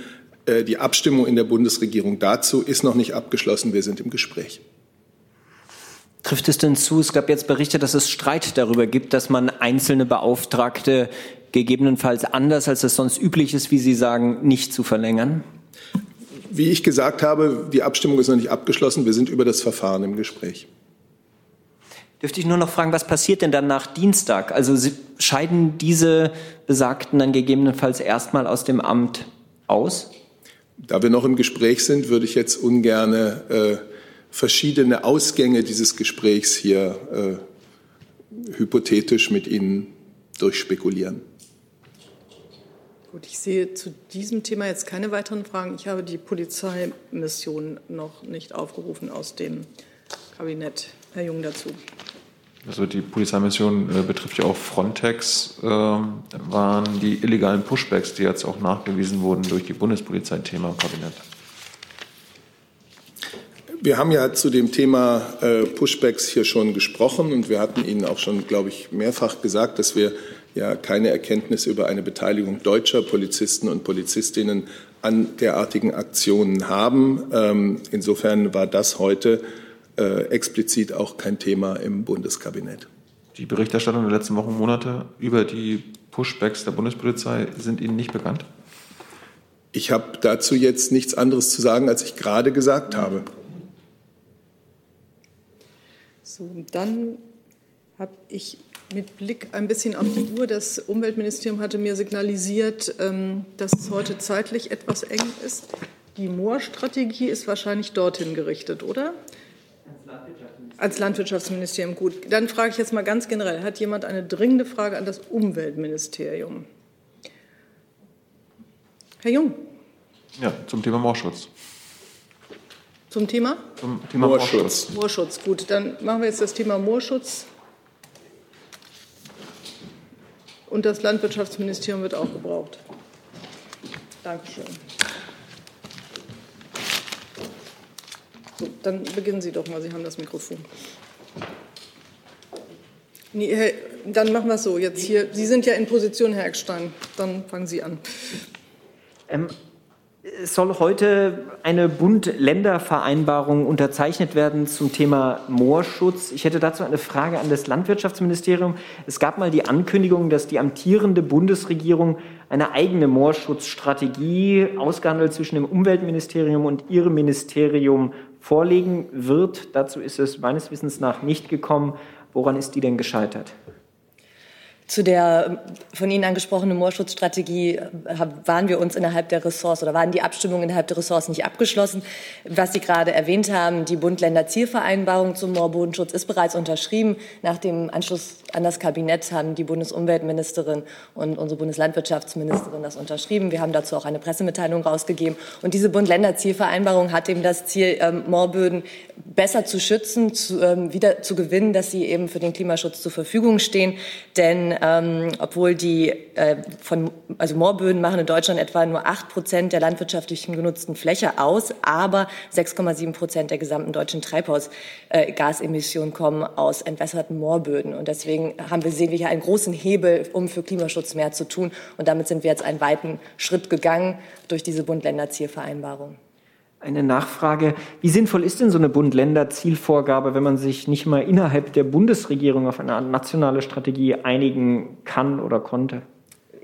Äh, die Abstimmung in der Bundesregierung dazu ist noch nicht abgeschlossen. Wir sind im Gespräch. Trifft es denn zu? Es gab jetzt Berichte, dass es Streit darüber gibt, dass man einzelne Beauftragte gegebenenfalls anders, als es sonst üblich ist, wie Sie sagen, nicht zu verlängern? Wie ich gesagt habe, die Abstimmung ist noch nicht abgeschlossen. Wir sind über das Verfahren im Gespräch. Dürfte ich nur noch fragen, was passiert denn dann nach Dienstag? Also scheiden diese Besagten dann gegebenenfalls erstmal aus dem Amt aus? Da wir noch im Gespräch sind, würde ich jetzt ungern äh, verschiedene Ausgänge dieses Gesprächs hier äh, hypothetisch mit Ihnen durchspekulieren. Gut, ich sehe zu diesem Thema jetzt keine weiteren Fragen. Ich habe die Polizeimission noch nicht aufgerufen aus dem Kabinett. Herr Jung dazu. Also die Polizeimission äh, betrifft ja auch Frontex, äh, waren die illegalen Pushbacks, die jetzt auch nachgewiesen wurden durch die Bundespolizei Thema im Kabinett. Wir haben ja zu dem Thema äh, Pushbacks hier schon gesprochen und wir hatten Ihnen auch schon, glaube ich, mehrfach gesagt, dass wir ja keine Erkenntnis über eine Beteiligung deutscher Polizisten und Polizistinnen an derartigen Aktionen haben. Ähm, insofern war das heute äh, explizit auch kein Thema im Bundeskabinett. Die Berichterstattung der letzten Wochen und Monate über die Pushbacks der Bundespolizei sind Ihnen nicht bekannt? Ich habe dazu jetzt nichts anderes zu sagen, als ich gerade gesagt habe. So, dann habe ich mit Blick ein bisschen auf die Uhr, das Umweltministerium hatte mir signalisiert, ähm, dass es heute zeitlich etwas eng ist. Die Moorstrategie ist wahrscheinlich dorthin gerichtet, oder? Als Landwirtschaftsministerium. Gut, dann frage ich jetzt mal ganz generell, hat jemand eine dringende Frage an das Umweltministerium? Herr Jung. Ja, zum Thema Moorschutz. Zum Thema? Zum Thema Moorschutz. Moorschutz, gut. Dann machen wir jetzt das Thema Moorschutz. Und das Landwirtschaftsministerium wird auch gebraucht. Dankeschön. So, dann beginnen Sie doch mal. Sie haben das Mikrofon. Nee, dann machen wir es so. Jetzt hier, Sie sind ja in Position, Herr Eckstein. Dann fangen Sie an. Ähm, soll heute eine Bund-Länder-Vereinbarung unterzeichnet werden zum Thema Moorschutz. Ich hätte dazu eine Frage an das Landwirtschaftsministerium. Es gab mal die Ankündigung, dass die amtierende Bundesregierung eine eigene Moorschutzstrategie ausgehandelt zwischen dem Umweltministerium und ihrem Ministerium vorlegen wird. Dazu ist es meines Wissens nach nicht gekommen. Woran ist die denn gescheitert? Zu der von Ihnen angesprochenen Moorschutzstrategie äh, waren wir uns innerhalb der Ressorts oder waren die Abstimmungen innerhalb der Ressorts nicht abgeschlossen. Was Sie gerade erwähnt haben, die Bund-Länder-Zielvereinbarung zum Moorbodenschutz ist bereits unterschrieben. Nach dem Anschluss an das Kabinett haben die Bundesumweltministerin und unsere Bundeslandwirtschaftsministerin das unterschrieben. Wir haben dazu auch eine Pressemitteilung rausgegeben. Und diese Bund-Länder-Zielvereinbarung hat eben das Ziel, ähm, Moorböden besser zu schützen, zu, ähm, wieder zu gewinnen, dass sie eben für den Klimaschutz zur Verfügung stehen. Denn ähm, obwohl die äh, von, also Moorböden machen in Deutschland etwa nur acht Prozent der landwirtschaftlichen genutzten Fläche aus, aber 6,7 Prozent der gesamten deutschen Treibhausgasemissionen kommen aus entwässerten Moorböden. Und deswegen haben wir, sehen wir hier einen großen Hebel, um für Klimaschutz mehr zu tun. Und damit sind wir jetzt einen weiten Schritt gegangen durch diese Bund-Länder-Zielvereinbarung. Eine Nachfrage. Wie sinnvoll ist denn so eine Bund-Länder-Zielvorgabe, wenn man sich nicht mal innerhalb der Bundesregierung auf eine nationale Strategie einigen kann oder konnte?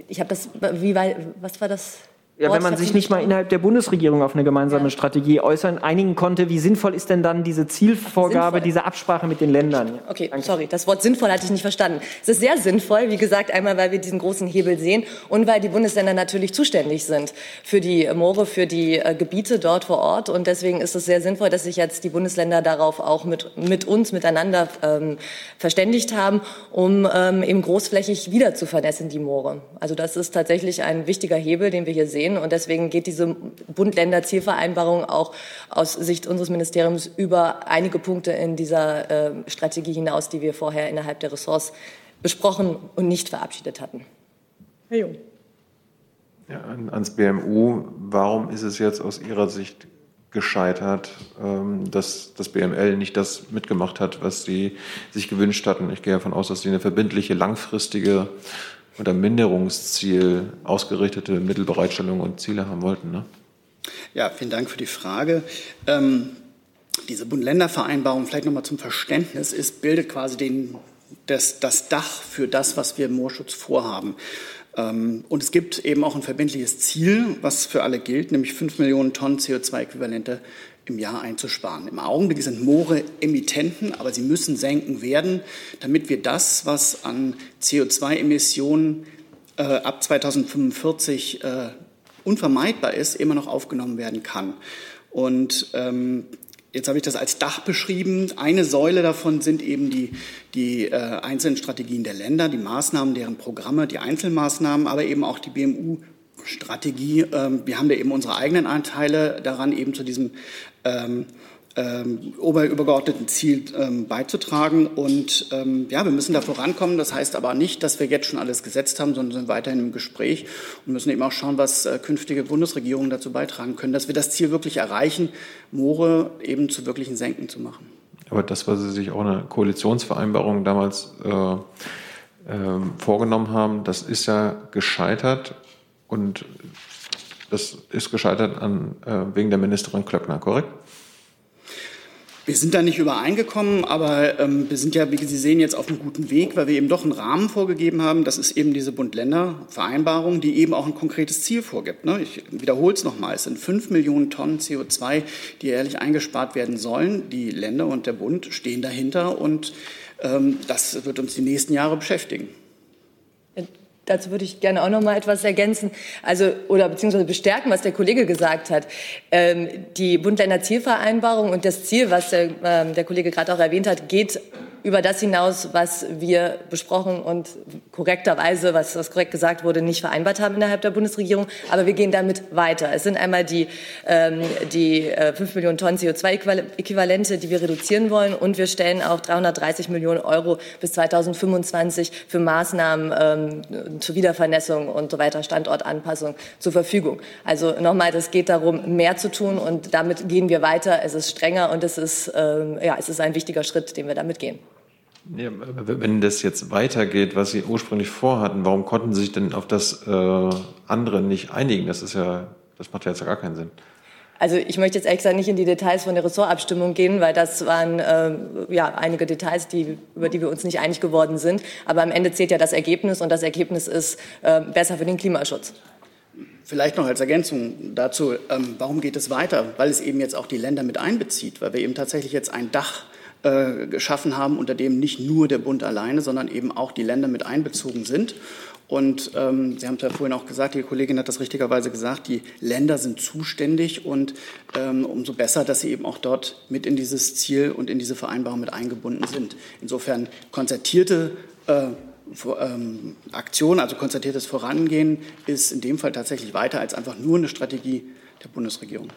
Ich habe das, wie, was war das? Ja, wenn man sich nicht mal innerhalb der Bundesregierung auf eine gemeinsame ja. Strategie äußern, einigen konnte, wie sinnvoll ist denn dann diese Zielvorgabe, sinnvoll. diese Absprache mit den Ländern? Okay, Danke. sorry, das Wort sinnvoll hatte ich nicht verstanden. Es ist sehr sinnvoll, wie gesagt, einmal, weil wir diesen großen Hebel sehen und weil die Bundesländer natürlich zuständig sind für die Moore, für die äh, Gebiete dort vor Ort. Und deswegen ist es sehr sinnvoll, dass sich jetzt die Bundesländer darauf auch mit, mit uns, miteinander ähm, verständigt haben, um ähm, eben großflächig wieder zu vernässen, die Moore. Also das ist tatsächlich ein wichtiger Hebel, den wir hier sehen sehen. Und deswegen geht diese Bund-Länder-Zielvereinbarung auch aus Sicht unseres Ministeriums über einige Punkte in dieser äh, Strategie hinaus, die wir vorher innerhalb der Ressorts besprochen und nicht verabschiedet hatten. Herr Jung. Ja, ans BMU. Warum ist es jetzt aus Ihrer Sicht gescheitert, ähm, dass das BML nicht das mitgemacht hat, was Sie sich gewünscht hatten? Ich gehe davon aus, dass Sie eine verbindliche, langfristige unter Minderungsziel ausgerichtete Mittelbereitstellung und Ziele haben wollten. Ne? Ja, vielen Dank für die Frage. Ähm, diese Bund-Länder-Vereinbarung, vielleicht nochmal zum Verständnis, ist, bildet quasi den, das, das Dach für das, was wir im Moorschutz vorhaben. Ähm, und es gibt eben auch ein verbindliches Ziel, was für alle gilt, nämlich 5 Millionen Tonnen CO2-Äquivalente im Jahr einzusparen. Im Augenblick sind Moore Emittenten, aber sie müssen senken werden, damit wir das, was an CO2-Emissionen äh, ab 2045 äh, unvermeidbar ist, immer noch aufgenommen werden kann. Und ähm, Jetzt habe ich das als Dach beschrieben. Eine Säule davon sind eben die, die äh, einzelnen Strategien der Länder, die Maßnahmen, deren Programme, die Einzelmaßnahmen, aber eben auch die BMU Strategie. Ähm, wir haben da eben unsere eigenen Anteile daran, eben zu diesem ähm, ähm, übergeordneten Ziel ähm, beizutragen. Und ähm, ja, wir müssen da vorankommen. Das heißt aber nicht, dass wir jetzt schon alles gesetzt haben, sondern sind weiterhin im Gespräch und müssen eben auch schauen, was äh, künftige Bundesregierungen dazu beitragen können, dass wir das Ziel wirklich erreichen, Moore eben zu wirklichen Senken zu machen. Aber das, was Sie sich auch in der Koalitionsvereinbarung damals äh, äh, vorgenommen haben, das ist ja gescheitert. Und das ist gescheitert an, äh, wegen der Ministerin Klöckner, korrekt? Wir sind da nicht übereingekommen, aber ähm, wir sind ja, wie Sie sehen, jetzt auf einem guten Weg, weil wir eben doch einen Rahmen vorgegeben haben. Das ist eben diese Bund-Länder-Vereinbarung, die eben auch ein konkretes Ziel vorgibt. Ne? Ich wiederhole es nochmal. Es sind fünf Millionen Tonnen CO2, die jährlich eingespart werden sollen. Die Länder und der Bund stehen dahinter und ähm, das wird uns die nächsten Jahre beschäftigen. Dazu würde ich gerne auch noch mal etwas ergänzen, also oder beziehungsweise bestärken, was der Kollege gesagt hat. Ähm, die Bund-Länder-Zielvereinbarung und das Ziel, was der, ähm, der Kollege gerade auch erwähnt hat, geht über das hinaus, was wir besprochen und korrekterweise, was, was korrekt gesagt wurde, nicht vereinbart haben innerhalb der Bundesregierung. Aber wir gehen damit weiter. Es sind einmal die, ähm, die äh, 5 Millionen Tonnen CO2-Äquivalente, die wir reduzieren wollen. Und wir stellen auch 330 Millionen Euro bis 2025 für Maßnahmen ähm, zur Wiedervernässung und so weiter, Standortanpassung zur Verfügung. Also nochmal, es geht darum, mehr zu tun und damit gehen wir weiter. Es ist strenger und es ist, ähm, ja, es ist ein wichtiger Schritt, den wir damit gehen. Ja, wenn das jetzt weitergeht, was Sie ursprünglich vorhatten, warum konnten Sie sich denn auf das äh, andere nicht einigen? Das ist ja Das macht ja jetzt gar keinen Sinn. Also ich möchte jetzt ehrlich gesagt nicht in die Details von der Ressortabstimmung gehen, weil das waren äh, ja einige Details, die, über die wir uns nicht einig geworden sind. Aber am Ende zählt ja das Ergebnis und das Ergebnis ist äh, besser für den Klimaschutz. Vielleicht noch als Ergänzung dazu, ähm, warum geht es weiter? Weil es eben jetzt auch die Länder mit einbezieht, weil wir eben tatsächlich jetzt ein Dach äh, geschaffen haben, unter dem nicht nur der Bund alleine, sondern eben auch die Länder mit einbezogen sind. Und ähm, Sie haben es ja vorhin auch gesagt, die Kollegin hat das richtigerweise gesagt, die Länder sind zuständig und ähm, umso besser, dass sie eben auch dort mit in dieses Ziel und in diese Vereinbarung mit eingebunden sind. Insofern konzertierte äh, ähm, Aktion, also konzertiertes Vorangehen, ist in dem Fall tatsächlich weiter als einfach nur eine Strategie der Bundesregierung.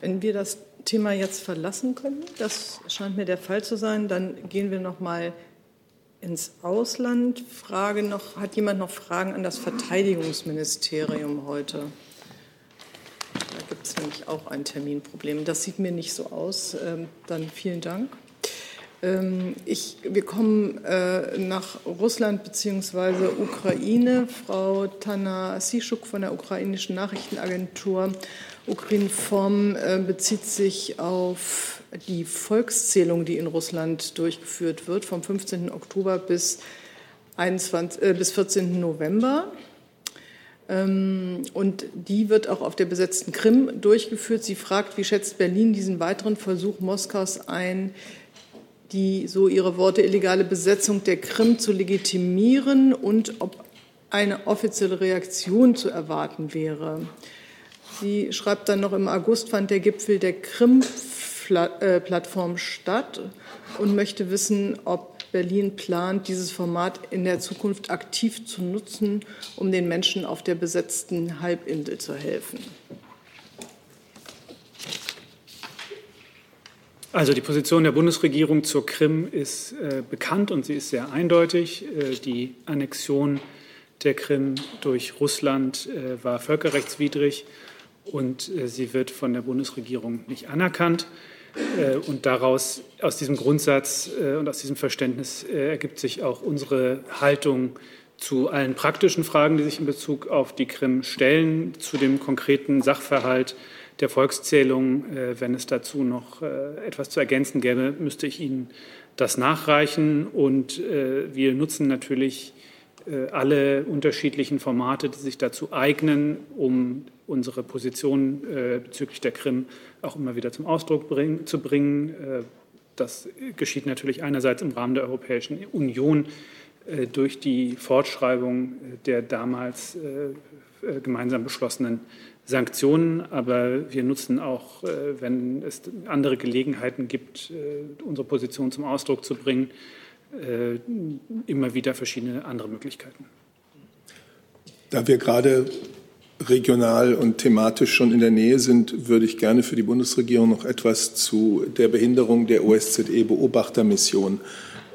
Wenn wir das Thema jetzt verlassen können, das scheint mir der Fall zu sein, dann gehen wir noch mal ins Ausland. Frage noch, hat jemand noch Fragen an das Verteidigungsministerium heute? Da gibt es nämlich auch ein Terminproblem. Das sieht mir nicht so aus. Ähm, dann vielen Dank. Ähm, ich, wir kommen äh, nach Russland bzw. Ukraine. Frau Tana Sischuk von der ukrainischen Nachrichtenagentur Ukrinform äh, bezieht sich auf die Volkszählung, die in Russland durchgeführt wird, vom 15. Oktober bis, 21, äh, bis 14. November. Ähm, und die wird auch auf der besetzten Krim durchgeführt. Sie fragt, wie schätzt Berlin diesen weiteren Versuch Moskaus ein, die, so ihre Worte, illegale Besetzung der Krim zu legitimieren und ob eine offizielle Reaktion zu erwarten wäre. Sie schreibt dann noch, im August fand der Gipfel der Krim-Plattform statt und möchte wissen, ob Berlin plant, dieses Format in der Zukunft aktiv zu nutzen, um den Menschen auf der besetzten Halbinsel zu helfen. Also die Position der Bundesregierung zur Krim ist äh, bekannt und sie ist sehr eindeutig. Äh, die Annexion der Krim durch Russland äh, war völkerrechtswidrig und äh, sie wird von der Bundesregierung nicht anerkannt. Äh, und daraus, aus diesem Grundsatz äh, und aus diesem Verständnis ergibt sich auch unsere Haltung zu allen praktischen Fragen, die sich in Bezug auf die Krim stellen, zu dem konkreten Sachverhalt der Volkszählung. Wenn es dazu noch etwas zu ergänzen gäbe, müsste ich Ihnen das nachreichen. Und wir nutzen natürlich alle unterschiedlichen Formate, die sich dazu eignen, um unsere Position äh, bezüglich der Krim auch immer wieder zum Ausdruck zu bringen. Äh, das geschieht natürlich einerseits im Rahmen der Europäischen Union äh, durch die Fortschreibung der damals äh, äh, gemeinsam beschlossenen Sanktionen, aber wir nutzen auch, äh, wenn es andere Gelegenheiten gibt, unsere Position zum Ausdruck zu bringen, immer wieder verschiedene andere Möglichkeiten. Da wir gerade regional und thematisch schon in der Nähe sind, würde ich gerne für die Bundesregierung noch etwas zu der Behinderung der OSZE-Beobachtermission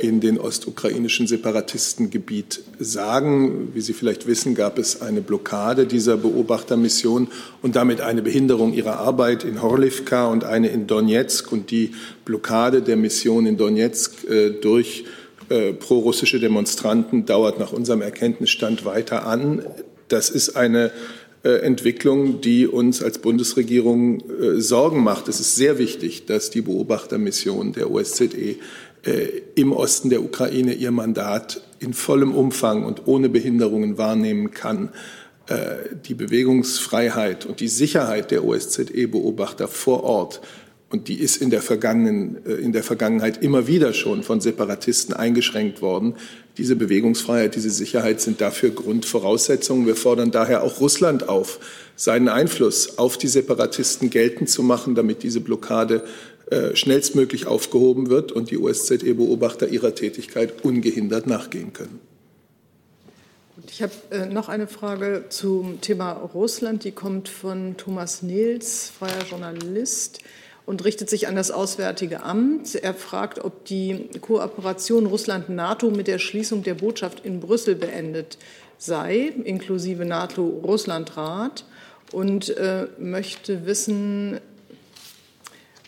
in den ostukrainischen Separatistengebiet sagen. Wie Sie vielleicht wissen, gab es eine Blockade dieser Beobachtermission und damit eine Behinderung ihrer Arbeit in Horlivka und eine in Donetsk. Und die Blockade der Mission in Donetsk äh, durch äh, prorussische Demonstranten dauert nach unserem Erkenntnisstand weiter an. Das ist eine äh, Entwicklung, die uns als Bundesregierung äh, Sorgen macht. Es ist sehr wichtig, dass die Beobachtermission der OSZE im Osten der Ukraine ihr Mandat in vollem Umfang und ohne Behinderungen wahrnehmen kann. Die Bewegungsfreiheit und die Sicherheit der OSZE-Beobachter vor Ort und die ist in der, vergangenen, in der Vergangenheit immer wieder schon von Separatisten eingeschränkt worden, diese Bewegungsfreiheit, diese Sicherheit sind dafür Grundvoraussetzungen. Wir fordern daher auch Russland auf, seinen Einfluss auf die Separatisten geltend zu machen, damit diese Blockade äh, schnellstmöglich aufgehoben wird und die OSZE-Beobachter ihrer Tätigkeit ungehindert nachgehen können. Ich habe äh, noch eine Frage zum Thema Russland. Die kommt von Thomas Nils, freier Journalist und richtet sich an das Auswärtige Amt. Er fragt, ob die Kooperation Russland-NATO mit der Schließung der Botschaft in Brüssel beendet sei, inklusive NATO-Russland-Rat, und äh, möchte wissen,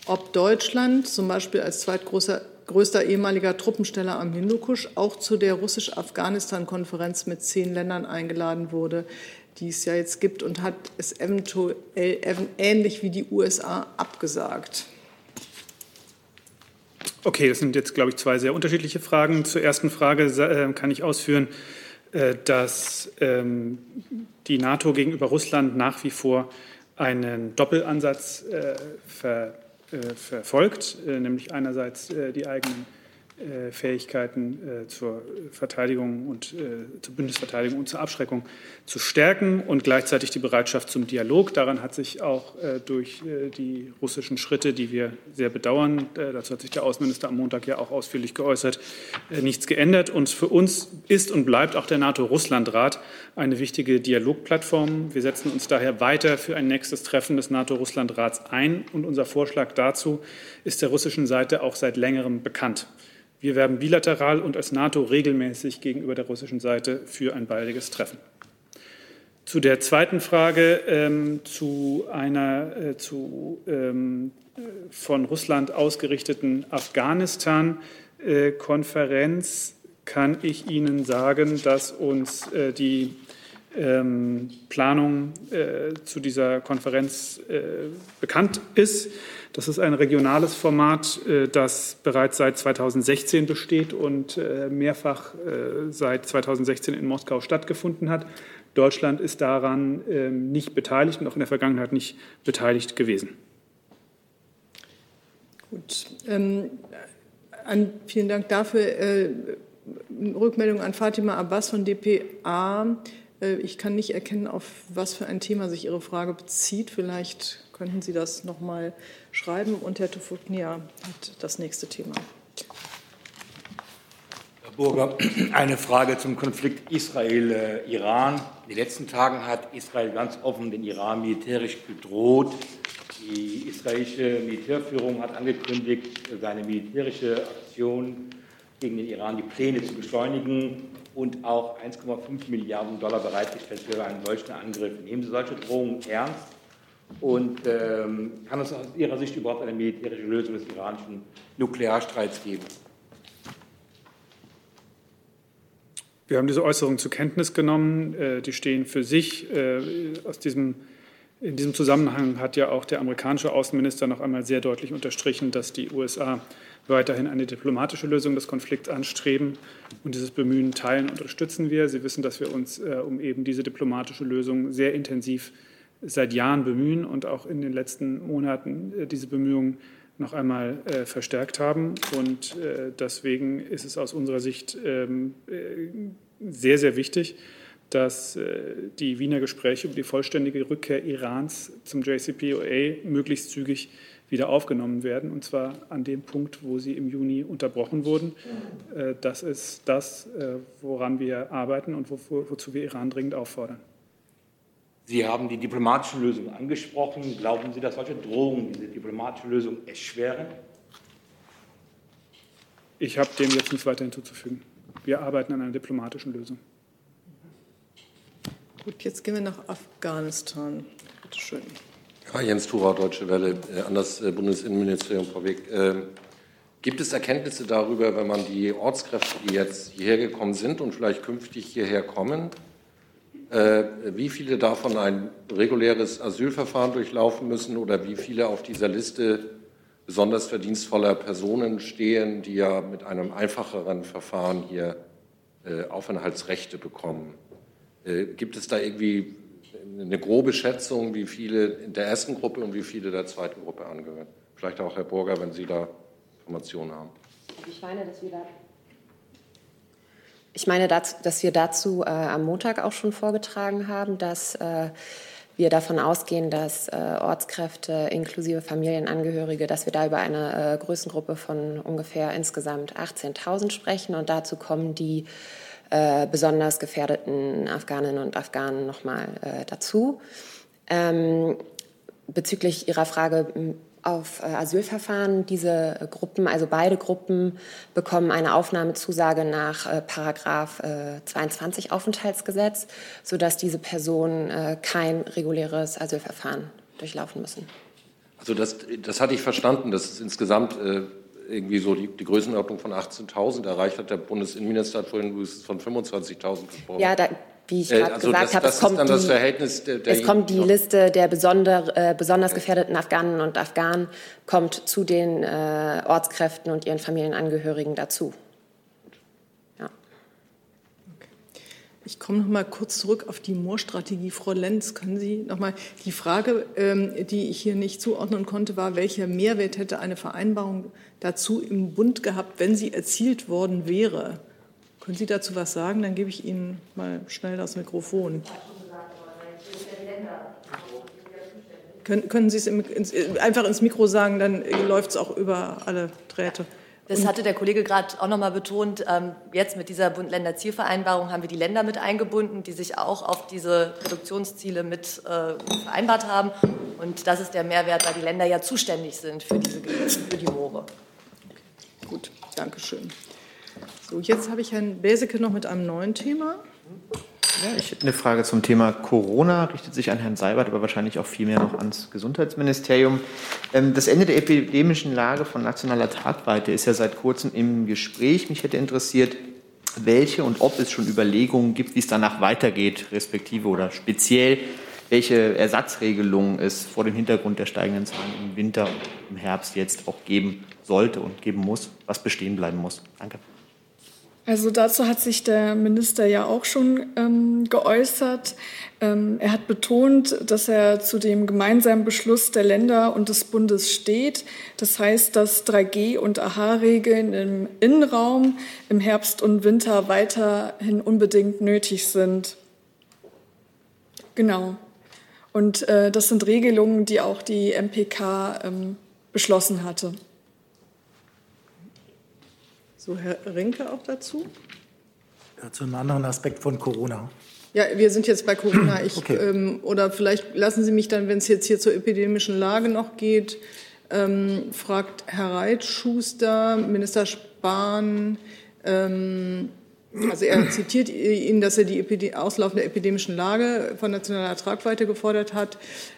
ob Deutschland zum Beispiel als zweitgrößter größter ehemaliger Truppensteller am Hindukusch auch zu der russisch-Afghanistan-Konferenz mit zehn Ländern eingeladen wurde, die es ja jetzt gibt, und hat es eventuell ähnlich wie die USA abgesagt? Okay, das sind jetzt, glaube ich, zwei sehr unterschiedliche Fragen. Zur ersten Frage äh, kann ich ausführen, äh, dass ähm, die NATO gegenüber Russland nach wie vor einen Doppelansatz äh, verfolgt, nämlich einerseits die eigenen äh, Fähigkeiten äh, zur Verteidigung und äh, zur Bündnisverteidigung und zur Abschreckung zu stärken und gleichzeitig die Bereitschaft zum Dialog. Daran hat sich auch durch die russischen Schritte, die wir sehr bedauern, dazu hat sich der Außenminister am Montag ja auch ausführlich geäußert, nichts geändert. Und für uns ist und bleibt auch der NATO-Russland-Rat eine wichtige Dialogplattform. Wir setzen uns daher weiter für ein nächstes Treffen des NATO-Russland-Rats ein. Und unser Vorschlag dazu ist der russischen Seite auch seit längerem bekannt. Wir werben bilateral und als NATO regelmäßig gegenüber der russischen Seite für ein baldiges Treffen. Zu der zweiten Frage ähm, zu einer äh, zu, ähm, von Russland ausgerichteten Afghanistan-Konferenz kann ich Ihnen sagen, dass uns äh, die ähm, Planung äh, zu dieser Konferenz äh, bekannt ist. Das ist ein regionales Format, äh, das bereits seit 2016 besteht und äh, mehrfach äh, seit 2016 in Moskau stattgefunden hat. Deutschland ist daran ähm, nicht beteiligt und auch in der Vergangenheit nicht beteiligt gewesen. Gut. Ähm, an, vielen Dank dafür. Äh, Rückmeldung an Fatima Abbas von dpa. Ich kann nicht erkennen, auf was für ein Thema sich Ihre Frage bezieht. Vielleicht könnten Sie das noch mal schreiben. Und Herr Tufutnia hat das nächste Thema. Herr Burger, eine Frage zum Konflikt Israel-Iran. In den letzten Tagen hat Israel ganz offen den Iran militärisch bedroht. Die israelische Militärführung hat angekündigt, seine militärische Aktion gegen den Iran, die Pläne zu beschleunigen und auch 1,5 Milliarden Dollar bereitgestellt für einen solchen Angriff. Nehmen Sie solche Drohungen ernst? Und ähm, kann es aus Ihrer Sicht überhaupt eine militärische Lösung des iranischen Nuklearstreits geben? Wir haben diese Äußerungen zur Kenntnis genommen. Äh, die stehen für sich. Äh, aus diesem, in diesem Zusammenhang hat ja auch der amerikanische Außenminister noch einmal sehr deutlich unterstrichen, dass die USA weiterhin eine diplomatische Lösung des Konflikts anstreben. Und dieses Bemühen teilen und unterstützen wir. Sie wissen, dass wir uns äh, um eben diese diplomatische Lösung sehr intensiv seit Jahren bemühen und auch in den letzten Monaten äh, diese Bemühungen noch einmal äh, verstärkt haben. Und äh, deswegen ist es aus unserer Sicht ähm, sehr, sehr wichtig, dass die Wiener Gespräche über die vollständige Rückkehr Irans zum JCPOA möglichst zügig wieder aufgenommen werden, und zwar an dem Punkt, wo sie im Juni unterbrochen wurden. Das ist das, woran wir arbeiten und wozu wir Iran dringend auffordern. Sie haben die diplomatische Lösung angesprochen. Glauben Sie, dass solche Drohungen diese diplomatische Lösung erschweren? Ich habe dem jetzt nichts weiter hinzuzufügen. Wir arbeiten an einer diplomatischen Lösung. Gut, jetzt gehen wir nach Afghanistan. Bitte schön. Ja, Jens Thurau, Deutsche Welle, äh, an das äh, Bundesinnenministerium vorweg. Ähm, gibt es Erkenntnisse darüber, wenn man die Ortskräfte, die jetzt hierher gekommen sind und vielleicht künftig hierher kommen, wie viele davon ein reguläres Asylverfahren durchlaufen müssen oder wie viele auf dieser Liste besonders verdienstvoller Personen stehen, die ja mit einem einfacheren Verfahren hier äh, Aufenthaltsrechte bekommen. Äh, gibt es da irgendwie eine grobe Schätzung, wie viele in der ersten Gruppe und wie viele der zweiten Gruppe angehören? Vielleicht auch Herr Burger, wenn Sie da Informationen haben. Ich meine, dass wir da ich meine, dass wir dazu äh, am Montag auch schon vorgetragen haben, dass äh, wir davon ausgehen, dass äh, Ortskräfte inklusive Familienangehörige, dass wir da über eine äh, Größengruppe von ungefähr insgesamt 18.000 sprechen. Und dazu kommen die äh, besonders gefährdeten Afghaninnen und Afghanen nochmal äh, dazu. Ähm, bezüglich Ihrer Frage auf äh, Asylverfahren. Diese Gruppen, also beide Gruppen, bekommen eine Aufnahmezusage nach äh, Paragraph 22 äh, Aufenthaltsgesetz, sodass diese Personen kein reguläres Asylverfahren durchlaufen müssen. Also das, das hatte ich verstanden, dass es insgesamt irgendwie so die, die Größenordnung von 18.000 erreicht hat. Der Bundesinnenminister hat vorhin von 25.000 gesprochen. Ja, da, wie ich gerade also gesagt habe, es, kommt die, der, es kommt die Liste der besonder, äh, besonders gefährdeten Afghanen und Afghanen kommt zu den äh, Ortskräften und ihren Familienangehörigen dazu. Ich komme noch mal kurz zurück auf die Moorstrategie. Frau Lenz, können Sie noch mal die Frage, ähm, die ich hier nicht zuordnen konnte, war, welcher Mehrwert hätte eine Vereinbarung dazu im Bund gehabt, wenn sie erzielt worden wäre? Können Sie dazu was sagen? Dann gebe ich Ihnen mal schnell das Mikrofon. Können, können Sie es im, ins, einfach ins Mikro sagen, dann läuft es auch über alle Drähte. Das hatte der Kollege gerade auch noch mal betont. Ähm, jetzt mit dieser Bund-Länder-Zielvereinbarung haben wir die Länder mit eingebunden, die sich auch auf diese Reduktionsziele mit äh, vereinbart haben. Und das ist der Mehrwert, weil die Länder ja zuständig sind für, diese, für die Moore. Gut, danke schön. So, jetzt habe ich Herrn Beseke noch mit einem neuen Thema. Ja, ich hätte eine Frage zum Thema Corona, richtet sich an Herrn Seibert, aber wahrscheinlich auch vielmehr noch ans Gesundheitsministerium. Ähm, das Ende der epidemischen Lage von nationaler Tragweite ist ja seit kurzem im Gespräch. Mich hätte interessiert, welche und ob es schon Überlegungen gibt, wie es danach weitergeht, respektive oder speziell, welche Ersatzregelungen es vor dem Hintergrund der steigenden Zahlen im Winter und im Herbst jetzt auch geben sollte und geben muss, was bestehen bleiben muss. Danke. Also dazu hat sich der Minister ja auch schon ähm, geäußert. Ähm, er hat betont, dass er zu dem gemeinsamen Beschluss der Länder und des Bundes steht. Das heißt, dass 3G- und AHA-Regeln im Innenraum im Herbst und Winter weiterhin unbedingt nötig sind. Genau. Und äh, das sind Regelungen, die auch die MPK ähm, beschlossen hatte. So, Herr Rinke auch dazu? Ja, zu einem anderen Aspekt von Corona. Ja, wir sind jetzt bei Corona. Ich, okay. ähm, oder vielleicht lassen Sie mich dann, wenn es jetzt hier zur epidemischen Lage noch geht, ähm, fragt Herr Reitschuster, Minister Spahn, ähm, also er zitiert Ihnen, dass er die auslaufende epidemischen Lage von nationaler Tragweite gefordert hat.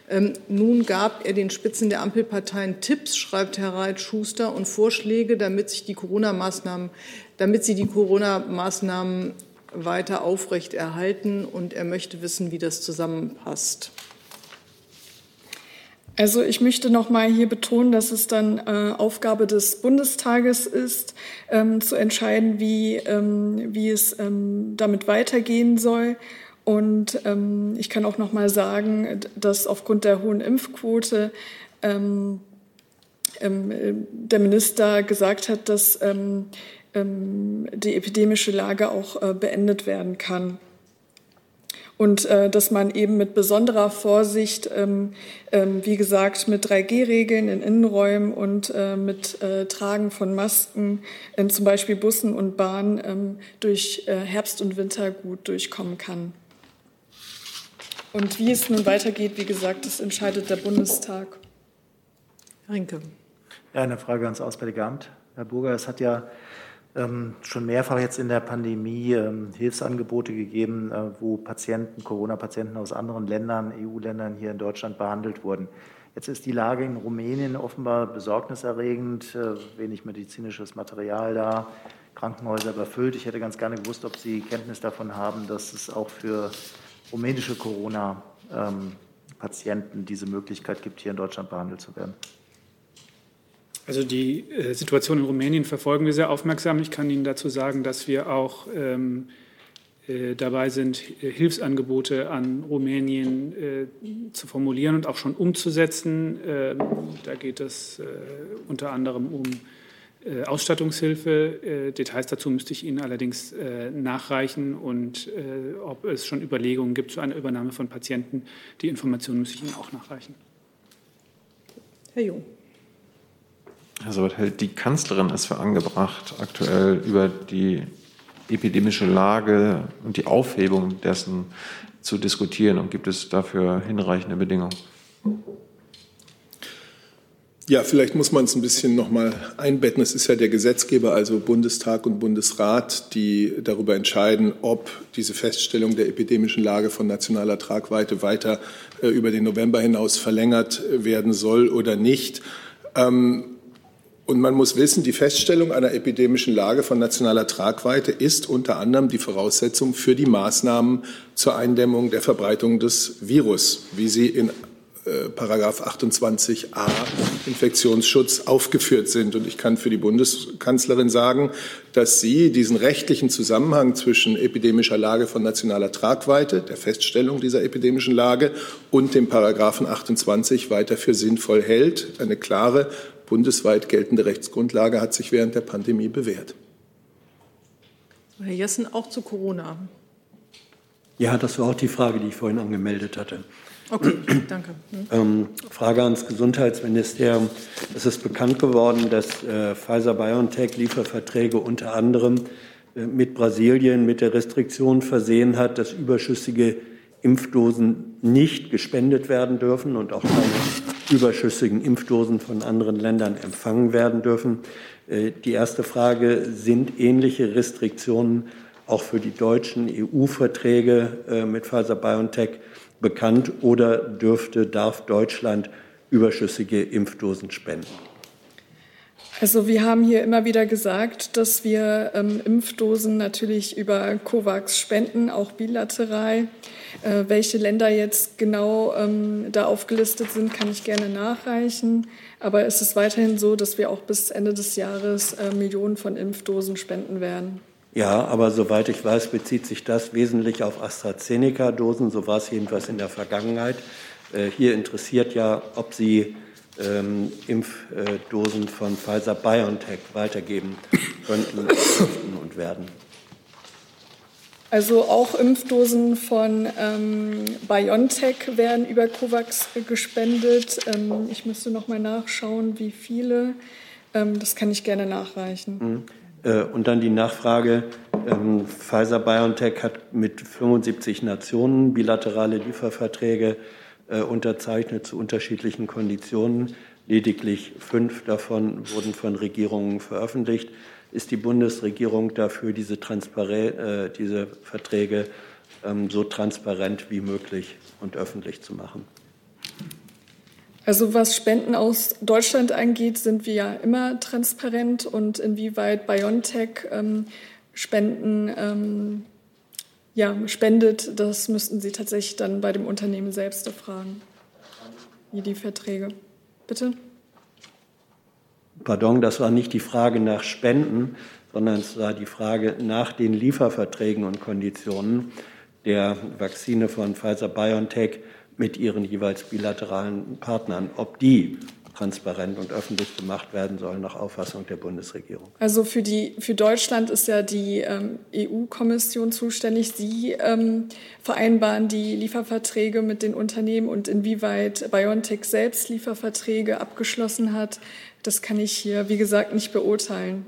Ähm, nun gab er den Spitzen der Ampelparteien Tipps, schreibt Herr Reit Schuster, und Vorschläge, damit sich die Corona-Maßnahmen, damit sie die Corona-Maßnahmen weiter aufrechterhalten. Und er möchte wissen, wie das zusammenpasst. Also ich möchte noch mal hier betonen, dass es dann äh, Aufgabe des Bundestages ist, ähm, zu entscheiden, wie, ähm, wie es ähm, damit weitergehen soll. Und ähm, ich kann auch noch mal sagen, dass aufgrund der hohen Impfquote ähm, ähm, der Minister gesagt hat, dass die epidemische Lage auch äh, beendet werden kann und äh, dass man eben mit besonderer Vorsicht, ähm, ähm, wie gesagt, mit 3G-Regeln in Innenräumen und äh, mit äh, Tragen von Masken in zum Beispiel Bussen und Bahnen ähm, durch äh, Herbst und Winter gut durchkommen kann. Und wie es nun weitergeht, wie gesagt, das entscheidet der Bundestag. Rinke. Ja, eine Frage ans Auswärtige Amt. Herr Burger, es hat ja schon mehrfach jetzt in der Pandemie ähm, Hilfsangebote gegeben, äh, wo Patienten, Corona-Patienten aus anderen Ländern, EU-Ländern hier in Deutschland behandelt wurden. Jetzt ist die Lage in Rumänien offenbar besorgniserregend, äh, wenig medizinisches Material da, Krankenhäuser überfüllt. Ich hätte ganz gerne gewusst, ob Sie Kenntnis davon haben, dass es auch für rumänische Corona-Patienten ähm, diese Möglichkeit gibt, hier in Deutschland behandelt zu werden. Also die äh, Situation in Rumänien verfolgen wir sehr aufmerksam. Ich kann Ihnen dazu sagen, dass wir auch ähm, äh, dabei sind, äh, Hilfsangebote an Rumänien äh, zu formulieren und auch schon umzusetzen. Ähm, da geht es äh, unter anderem um äh, Ausstattungshilfe. Details dazu müsste ich Ihnen allerdings nachreichen und ob es schon Überlegungen gibt zu einer Übernahme von Patienten. Die Informationen müsste ich Ihnen auch nachreichen. Herr Jung. Also was hält die Kanzlerin es für angebracht, aktuell über die epidemische Lage und die Aufhebung dessen zu diskutieren? Und gibt es dafür hinreichende Bedingungen? Ja, vielleicht muss man es ein bisschen noch mal einbetten. Es ist ja der Gesetzgeber, also Bundestag und Bundesrat, die darüber entscheiden, ob diese Feststellung der epidemischen Lage von nationaler Tragweite weiter äh, über den November hinaus verlängert werden soll oder nicht. Ähm, Und man muss wissen, die Feststellung einer epidemischen Lage von nationaler Tragweite ist unter anderem die Voraussetzung für die Maßnahmen zur Eindämmung der Verbreitung des Virus, wie sie in äh, Paragraph 28a Infektionsschutz aufgeführt sind. Und ich kann für die Bundeskanzlerin sagen, dass sie diesen rechtlichen Zusammenhang zwischen epidemischer Lage von nationaler Tragweite, der Feststellung dieser epidemischen Lage und dem Paragraphen 28 weiter für sinnvoll hält. Eine klare bundesweit geltende Rechtsgrundlage hat sich während der Pandemie bewährt. Herr Jessen, auch zu Corona. Ja, das war auch die Frage, die ich vorhin angemeldet hatte. Okay, danke. Hm. Ähm, Frage ans Gesundheitsministerium. Es ist bekannt geworden, dass äh, Pfizer-BioNTech Lieferverträge unter anderem äh, mit Brasilien mit der Restriktion versehen hat, dass überschüssige Impfdosen nicht gespendet werden dürfen und auch keine überschüssigen Impfdosen von anderen Ländern empfangen werden dürfen. Äh, die erste Frage, sind ähnliche Restriktionen auch für die deutschen EU-Verträge äh, mit Pfizer-BioNTech bekannt oder dürfte, darf Deutschland überschüssige Impfdosen spenden? Also wir haben hier immer wieder gesagt, dass wir ähm, Impfdosen natürlich über COVAX spenden, auch bilateral. Äh, welche Länder jetzt genau ähm, da aufgelistet sind, kann ich gerne nachreichen. Aber es ist weiterhin so, dass wir auch bis Ende des Jahres äh, Millionen von Impfdosen spenden werden. Ja, aber soweit ich weiß, bezieht sich das wesentlich auf AstraZeneca-Dosen. So war es jedenfalls in der Vergangenheit. Äh, hier interessiert ja, ob Sie ähm, Impfdosen von Pfizer BioNTech weitergeben könnten und werden. Also auch Impfdosen von ähm, BioNTech werden über COVAX gespendet. Ähm, ich müsste noch mal nachschauen, wie viele. Ähm, das kann ich gerne nachreichen. Mhm. Äh, und dann die Nachfrage, ähm, Pfizer BioNTech hat mit 75 Nationen bilaterale Lieferverträge unterzeichnet zu unterschiedlichen Konditionen. Lediglich fünf davon wurden von Regierungen veröffentlicht. Ist die Bundesregierung dafür, diese, äh, diese Verträge ähm, so transparent wie möglich und öffentlich zu machen? Also was Spenden aus Deutschland angeht, sind wir ja immer transparent und inwieweit BioNTech ähm, Spenden ähm, ja, spendet, das müssten Sie tatsächlich dann bei dem Unternehmen selbst erfragen, wie die Verträge. Bitte? Pardon, das war nicht die Frage nach Spenden, sondern es war die Frage nach den Lieferverträgen und Konditionen der Vakzine von Pfizer BioNTech mit ihren jeweils bilateralen Partnern, ob die transparent und öffentlich gemacht werden sollen nach Auffassung der Bundesregierung. Also für, die, für Deutschland ist ja die ähm, EU-Kommission zuständig. Sie ähm, vereinbaren die Lieferverträge mit den Unternehmen und inwieweit BioNTech selbst Lieferverträge abgeschlossen hat, das kann ich hier, wie gesagt, nicht beurteilen.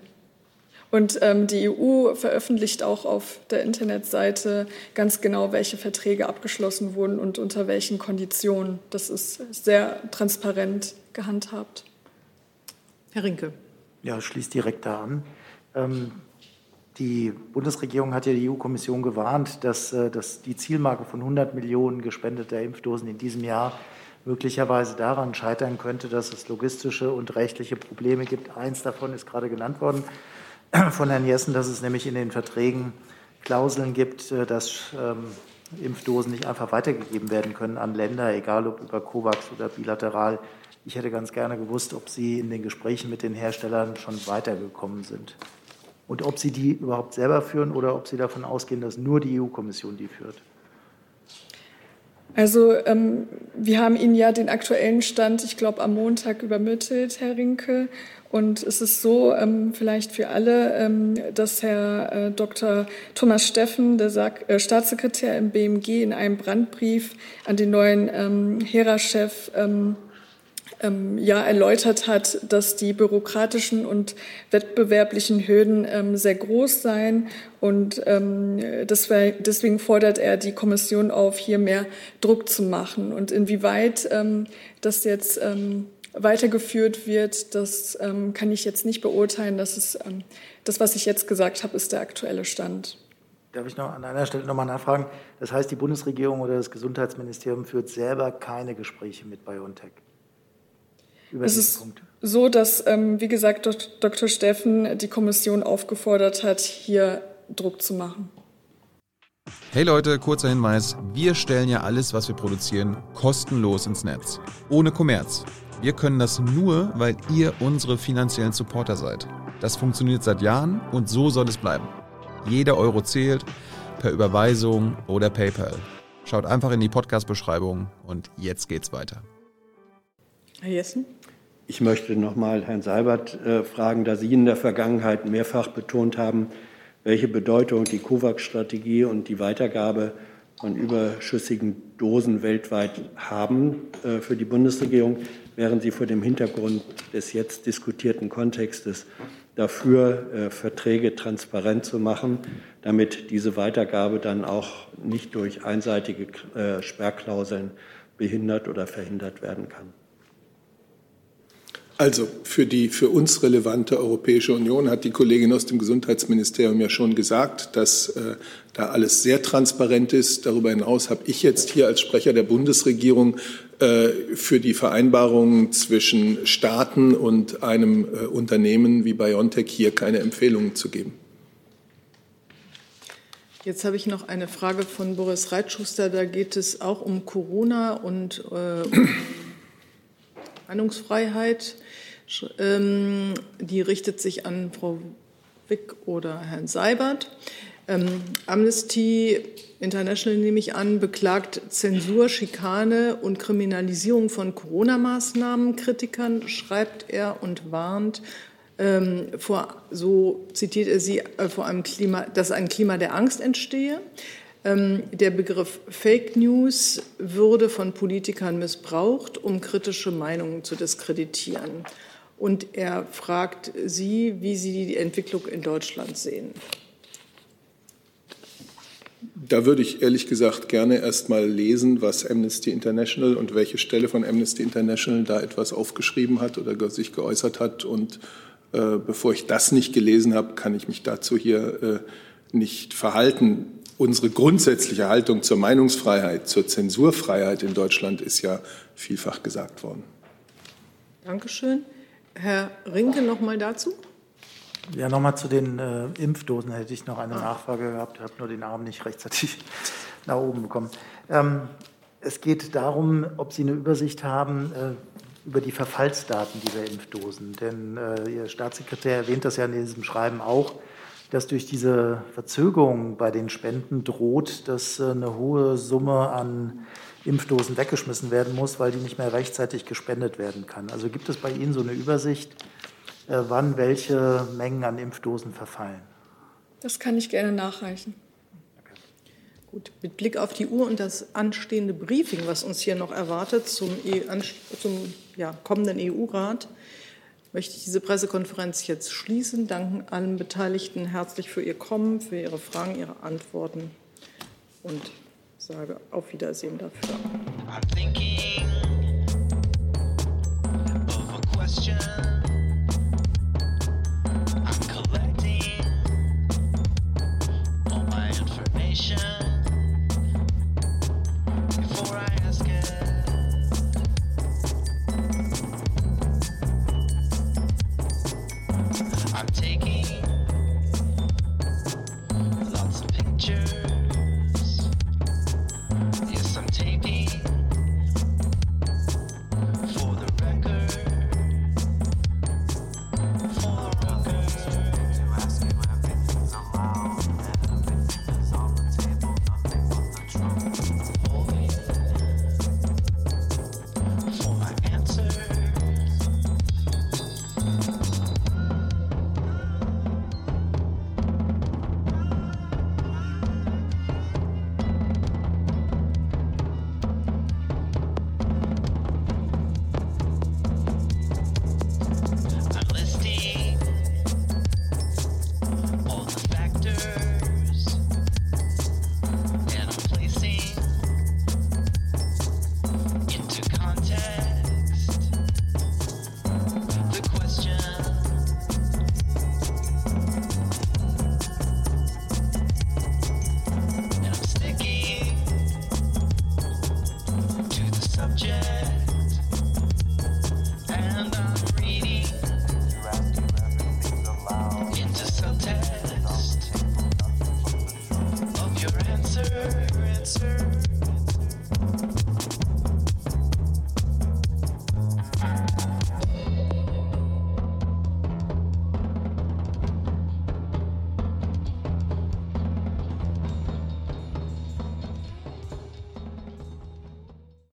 Und ähm, die EU veröffentlicht auch auf der Internetseite ganz genau, welche Verträge abgeschlossen wurden und unter welchen Konditionen. Das ist sehr transparent gehandhabt. Herr Rinke. Ja, schließt direkt da an. Ähm, die Bundesregierung hat ja die EU-Kommission gewarnt, dass, äh, dass die Zielmarke von 100 Millionen gespendeter Impfdosen in diesem Jahr möglicherweise daran scheitern könnte, dass es logistische und rechtliche Probleme gibt. Eins davon ist gerade genannt worden von Herrn Jessen, dass es nämlich in den Verträgen Klauseln gibt, äh, dass ähm, Impfdosen nicht einfach weitergegeben werden können an Länder, egal ob über COVAX oder bilateral. Ich hätte ganz gerne gewusst, ob Sie in den Gesprächen mit den Herstellern schon weitergekommen sind und ob Sie die überhaupt selber führen oder ob Sie davon ausgehen, dass nur die EU-Kommission die führt. Also ähm, wir haben Ihnen ja den aktuellen Stand, ich glaube, am Montag übermittelt, Herr Rinke. Und es ist so, ähm, vielleicht für alle, ähm, dass Herr äh, Dr. Thomas Steffen, der Sa äh, Staatssekretär im BMG, in einem Brandbrief an den neuen ähm, HERA-Chef ähm, ähm, ja erläutert hat, dass die bürokratischen und wettbewerblichen Hürden ähm, sehr groß seien und deswegen fordert er die Kommission auf, hier mehr Druck zu machen. Und inwieweit das jetzt weitergeführt wird, das ähm, kann ich jetzt nicht beurteilen. Das ist ähm, das, was ich jetzt gesagt habe, ist der aktuelle Stand. Darf ich noch an einer Stelle nochmal nachfragen? Das heißt, die Bundesregierung oder das Gesundheitsministerium führt selber keine Gespräche mit BioNTech? über es ist Punkt? so, dass, ähm, wie gesagt, Dr. Steffen die Kommission aufgefordert hat, hier Druck zu machen. Hey Leute, kurzer Hinweis. Wir stellen ja alles, was wir produzieren, kostenlos ins Netz. Ohne Kommerz. Wir können das nur, weil ihr unsere finanziellen Supporter seid. Das funktioniert seit Jahren und so soll es bleiben. Jeder Euro zählt, per Überweisung oder PayPal. Schaut einfach in die Podcast-Beschreibung und jetzt geht's weiter. Herr Jessen? Ich möchte noch mal Herrn Seibert äh, fragen, da Sie in der Vergangenheit mehrfach betont haben, welche Bedeutung die COVAX-Strategie und die Weitergabe von überschüssigen Dosen weltweit haben äh, für die Bundesregierung, wären Sie vor dem Hintergrund des jetzt diskutierten Kontextes dafür, äh, Verträge transparent zu machen, damit diese Weitergabe dann auch nicht durch einseitige äh, Sperrklauseln behindert oder verhindert werden kann. Also für die für uns relevante Europäische Union hat die Kollegin aus dem Gesundheitsministerium ja schon gesagt, dass äh, da alles sehr transparent ist. Darüber hinaus habe ich jetzt hier als Sprecher der Bundesregierung äh, für die Vereinbarungen zwischen Staaten und einem äh, Unternehmen wie BioNTech hier keine Empfehlungen zu geben. Jetzt habe ich noch eine Frage von Boris Reitschuster. Da geht es auch um Corona und äh, um Meinungsfreiheit. Ähm, die richtet sich an Frau Wick oder Herrn Seibert. Ähm, Amnesty International, nehme ich an, beklagt Zensur, Schikane und Kriminalisierung von Corona-Maßnahmen. Kritikern schreibt er und warnt ähm, vor, so zitiert er sie, äh, vor einem Klima, dass ein Klima der Angst entstehe. Ähm, der Begriff Fake News würde von Politikern missbraucht, um kritische Meinungen zu diskreditieren. Und er fragt Sie, wie Sie die Entwicklung in Deutschland sehen. Da würde ich ehrlich gesagt gerne erst mal lesen, was Amnesty International und welche Stelle von Amnesty International da etwas aufgeschrieben hat oder sich geäußert hat. Und äh, bevor ich das nicht gelesen habe, kann ich mich dazu hier äh, nicht verhalten. Unsere grundsätzliche Haltung zur Meinungsfreiheit, zur Zensurfreiheit in Deutschland ist ja vielfach gesagt worden. Dankeschön. Herr Rinke, noch mal dazu. Ja, nochmal zu den äh, Impfdosen hätte ich noch eine. Nachfrage gehabt. Ich habe nur den Arm nicht rechtzeitig nach oben bekommen. Ähm, es geht darum, ob Sie eine Übersicht haben äh, über die Verfallsdaten dieser Impfdosen. Denn äh, Ihr Staatssekretär erwähnt das ja in diesem Schreiben auch, dass durch diese Verzögerung bei den Spenden droht, dass äh, eine hohe Summe an Impfdosen weggeschmissen werden muss, weil die nicht mehr rechtzeitig gespendet werden kann. Also gibt es bei Ihnen so eine Übersicht, äh, wann welche Mengen an Impfdosen verfallen? Das kann ich gerne nachreichen. Gut, mit Blick auf die Uhr und das anstehende Briefing, was uns hier noch erwartet zum, e zum ja, kommenden EU-Rat, möchte ich diese Pressekonferenz jetzt schließen. Danken allen Beteiligten herzlich für ihr Kommen, für ihre Fragen, ihre Antworten und sage auf Wiedersehen dafür. I'm thinking of a question.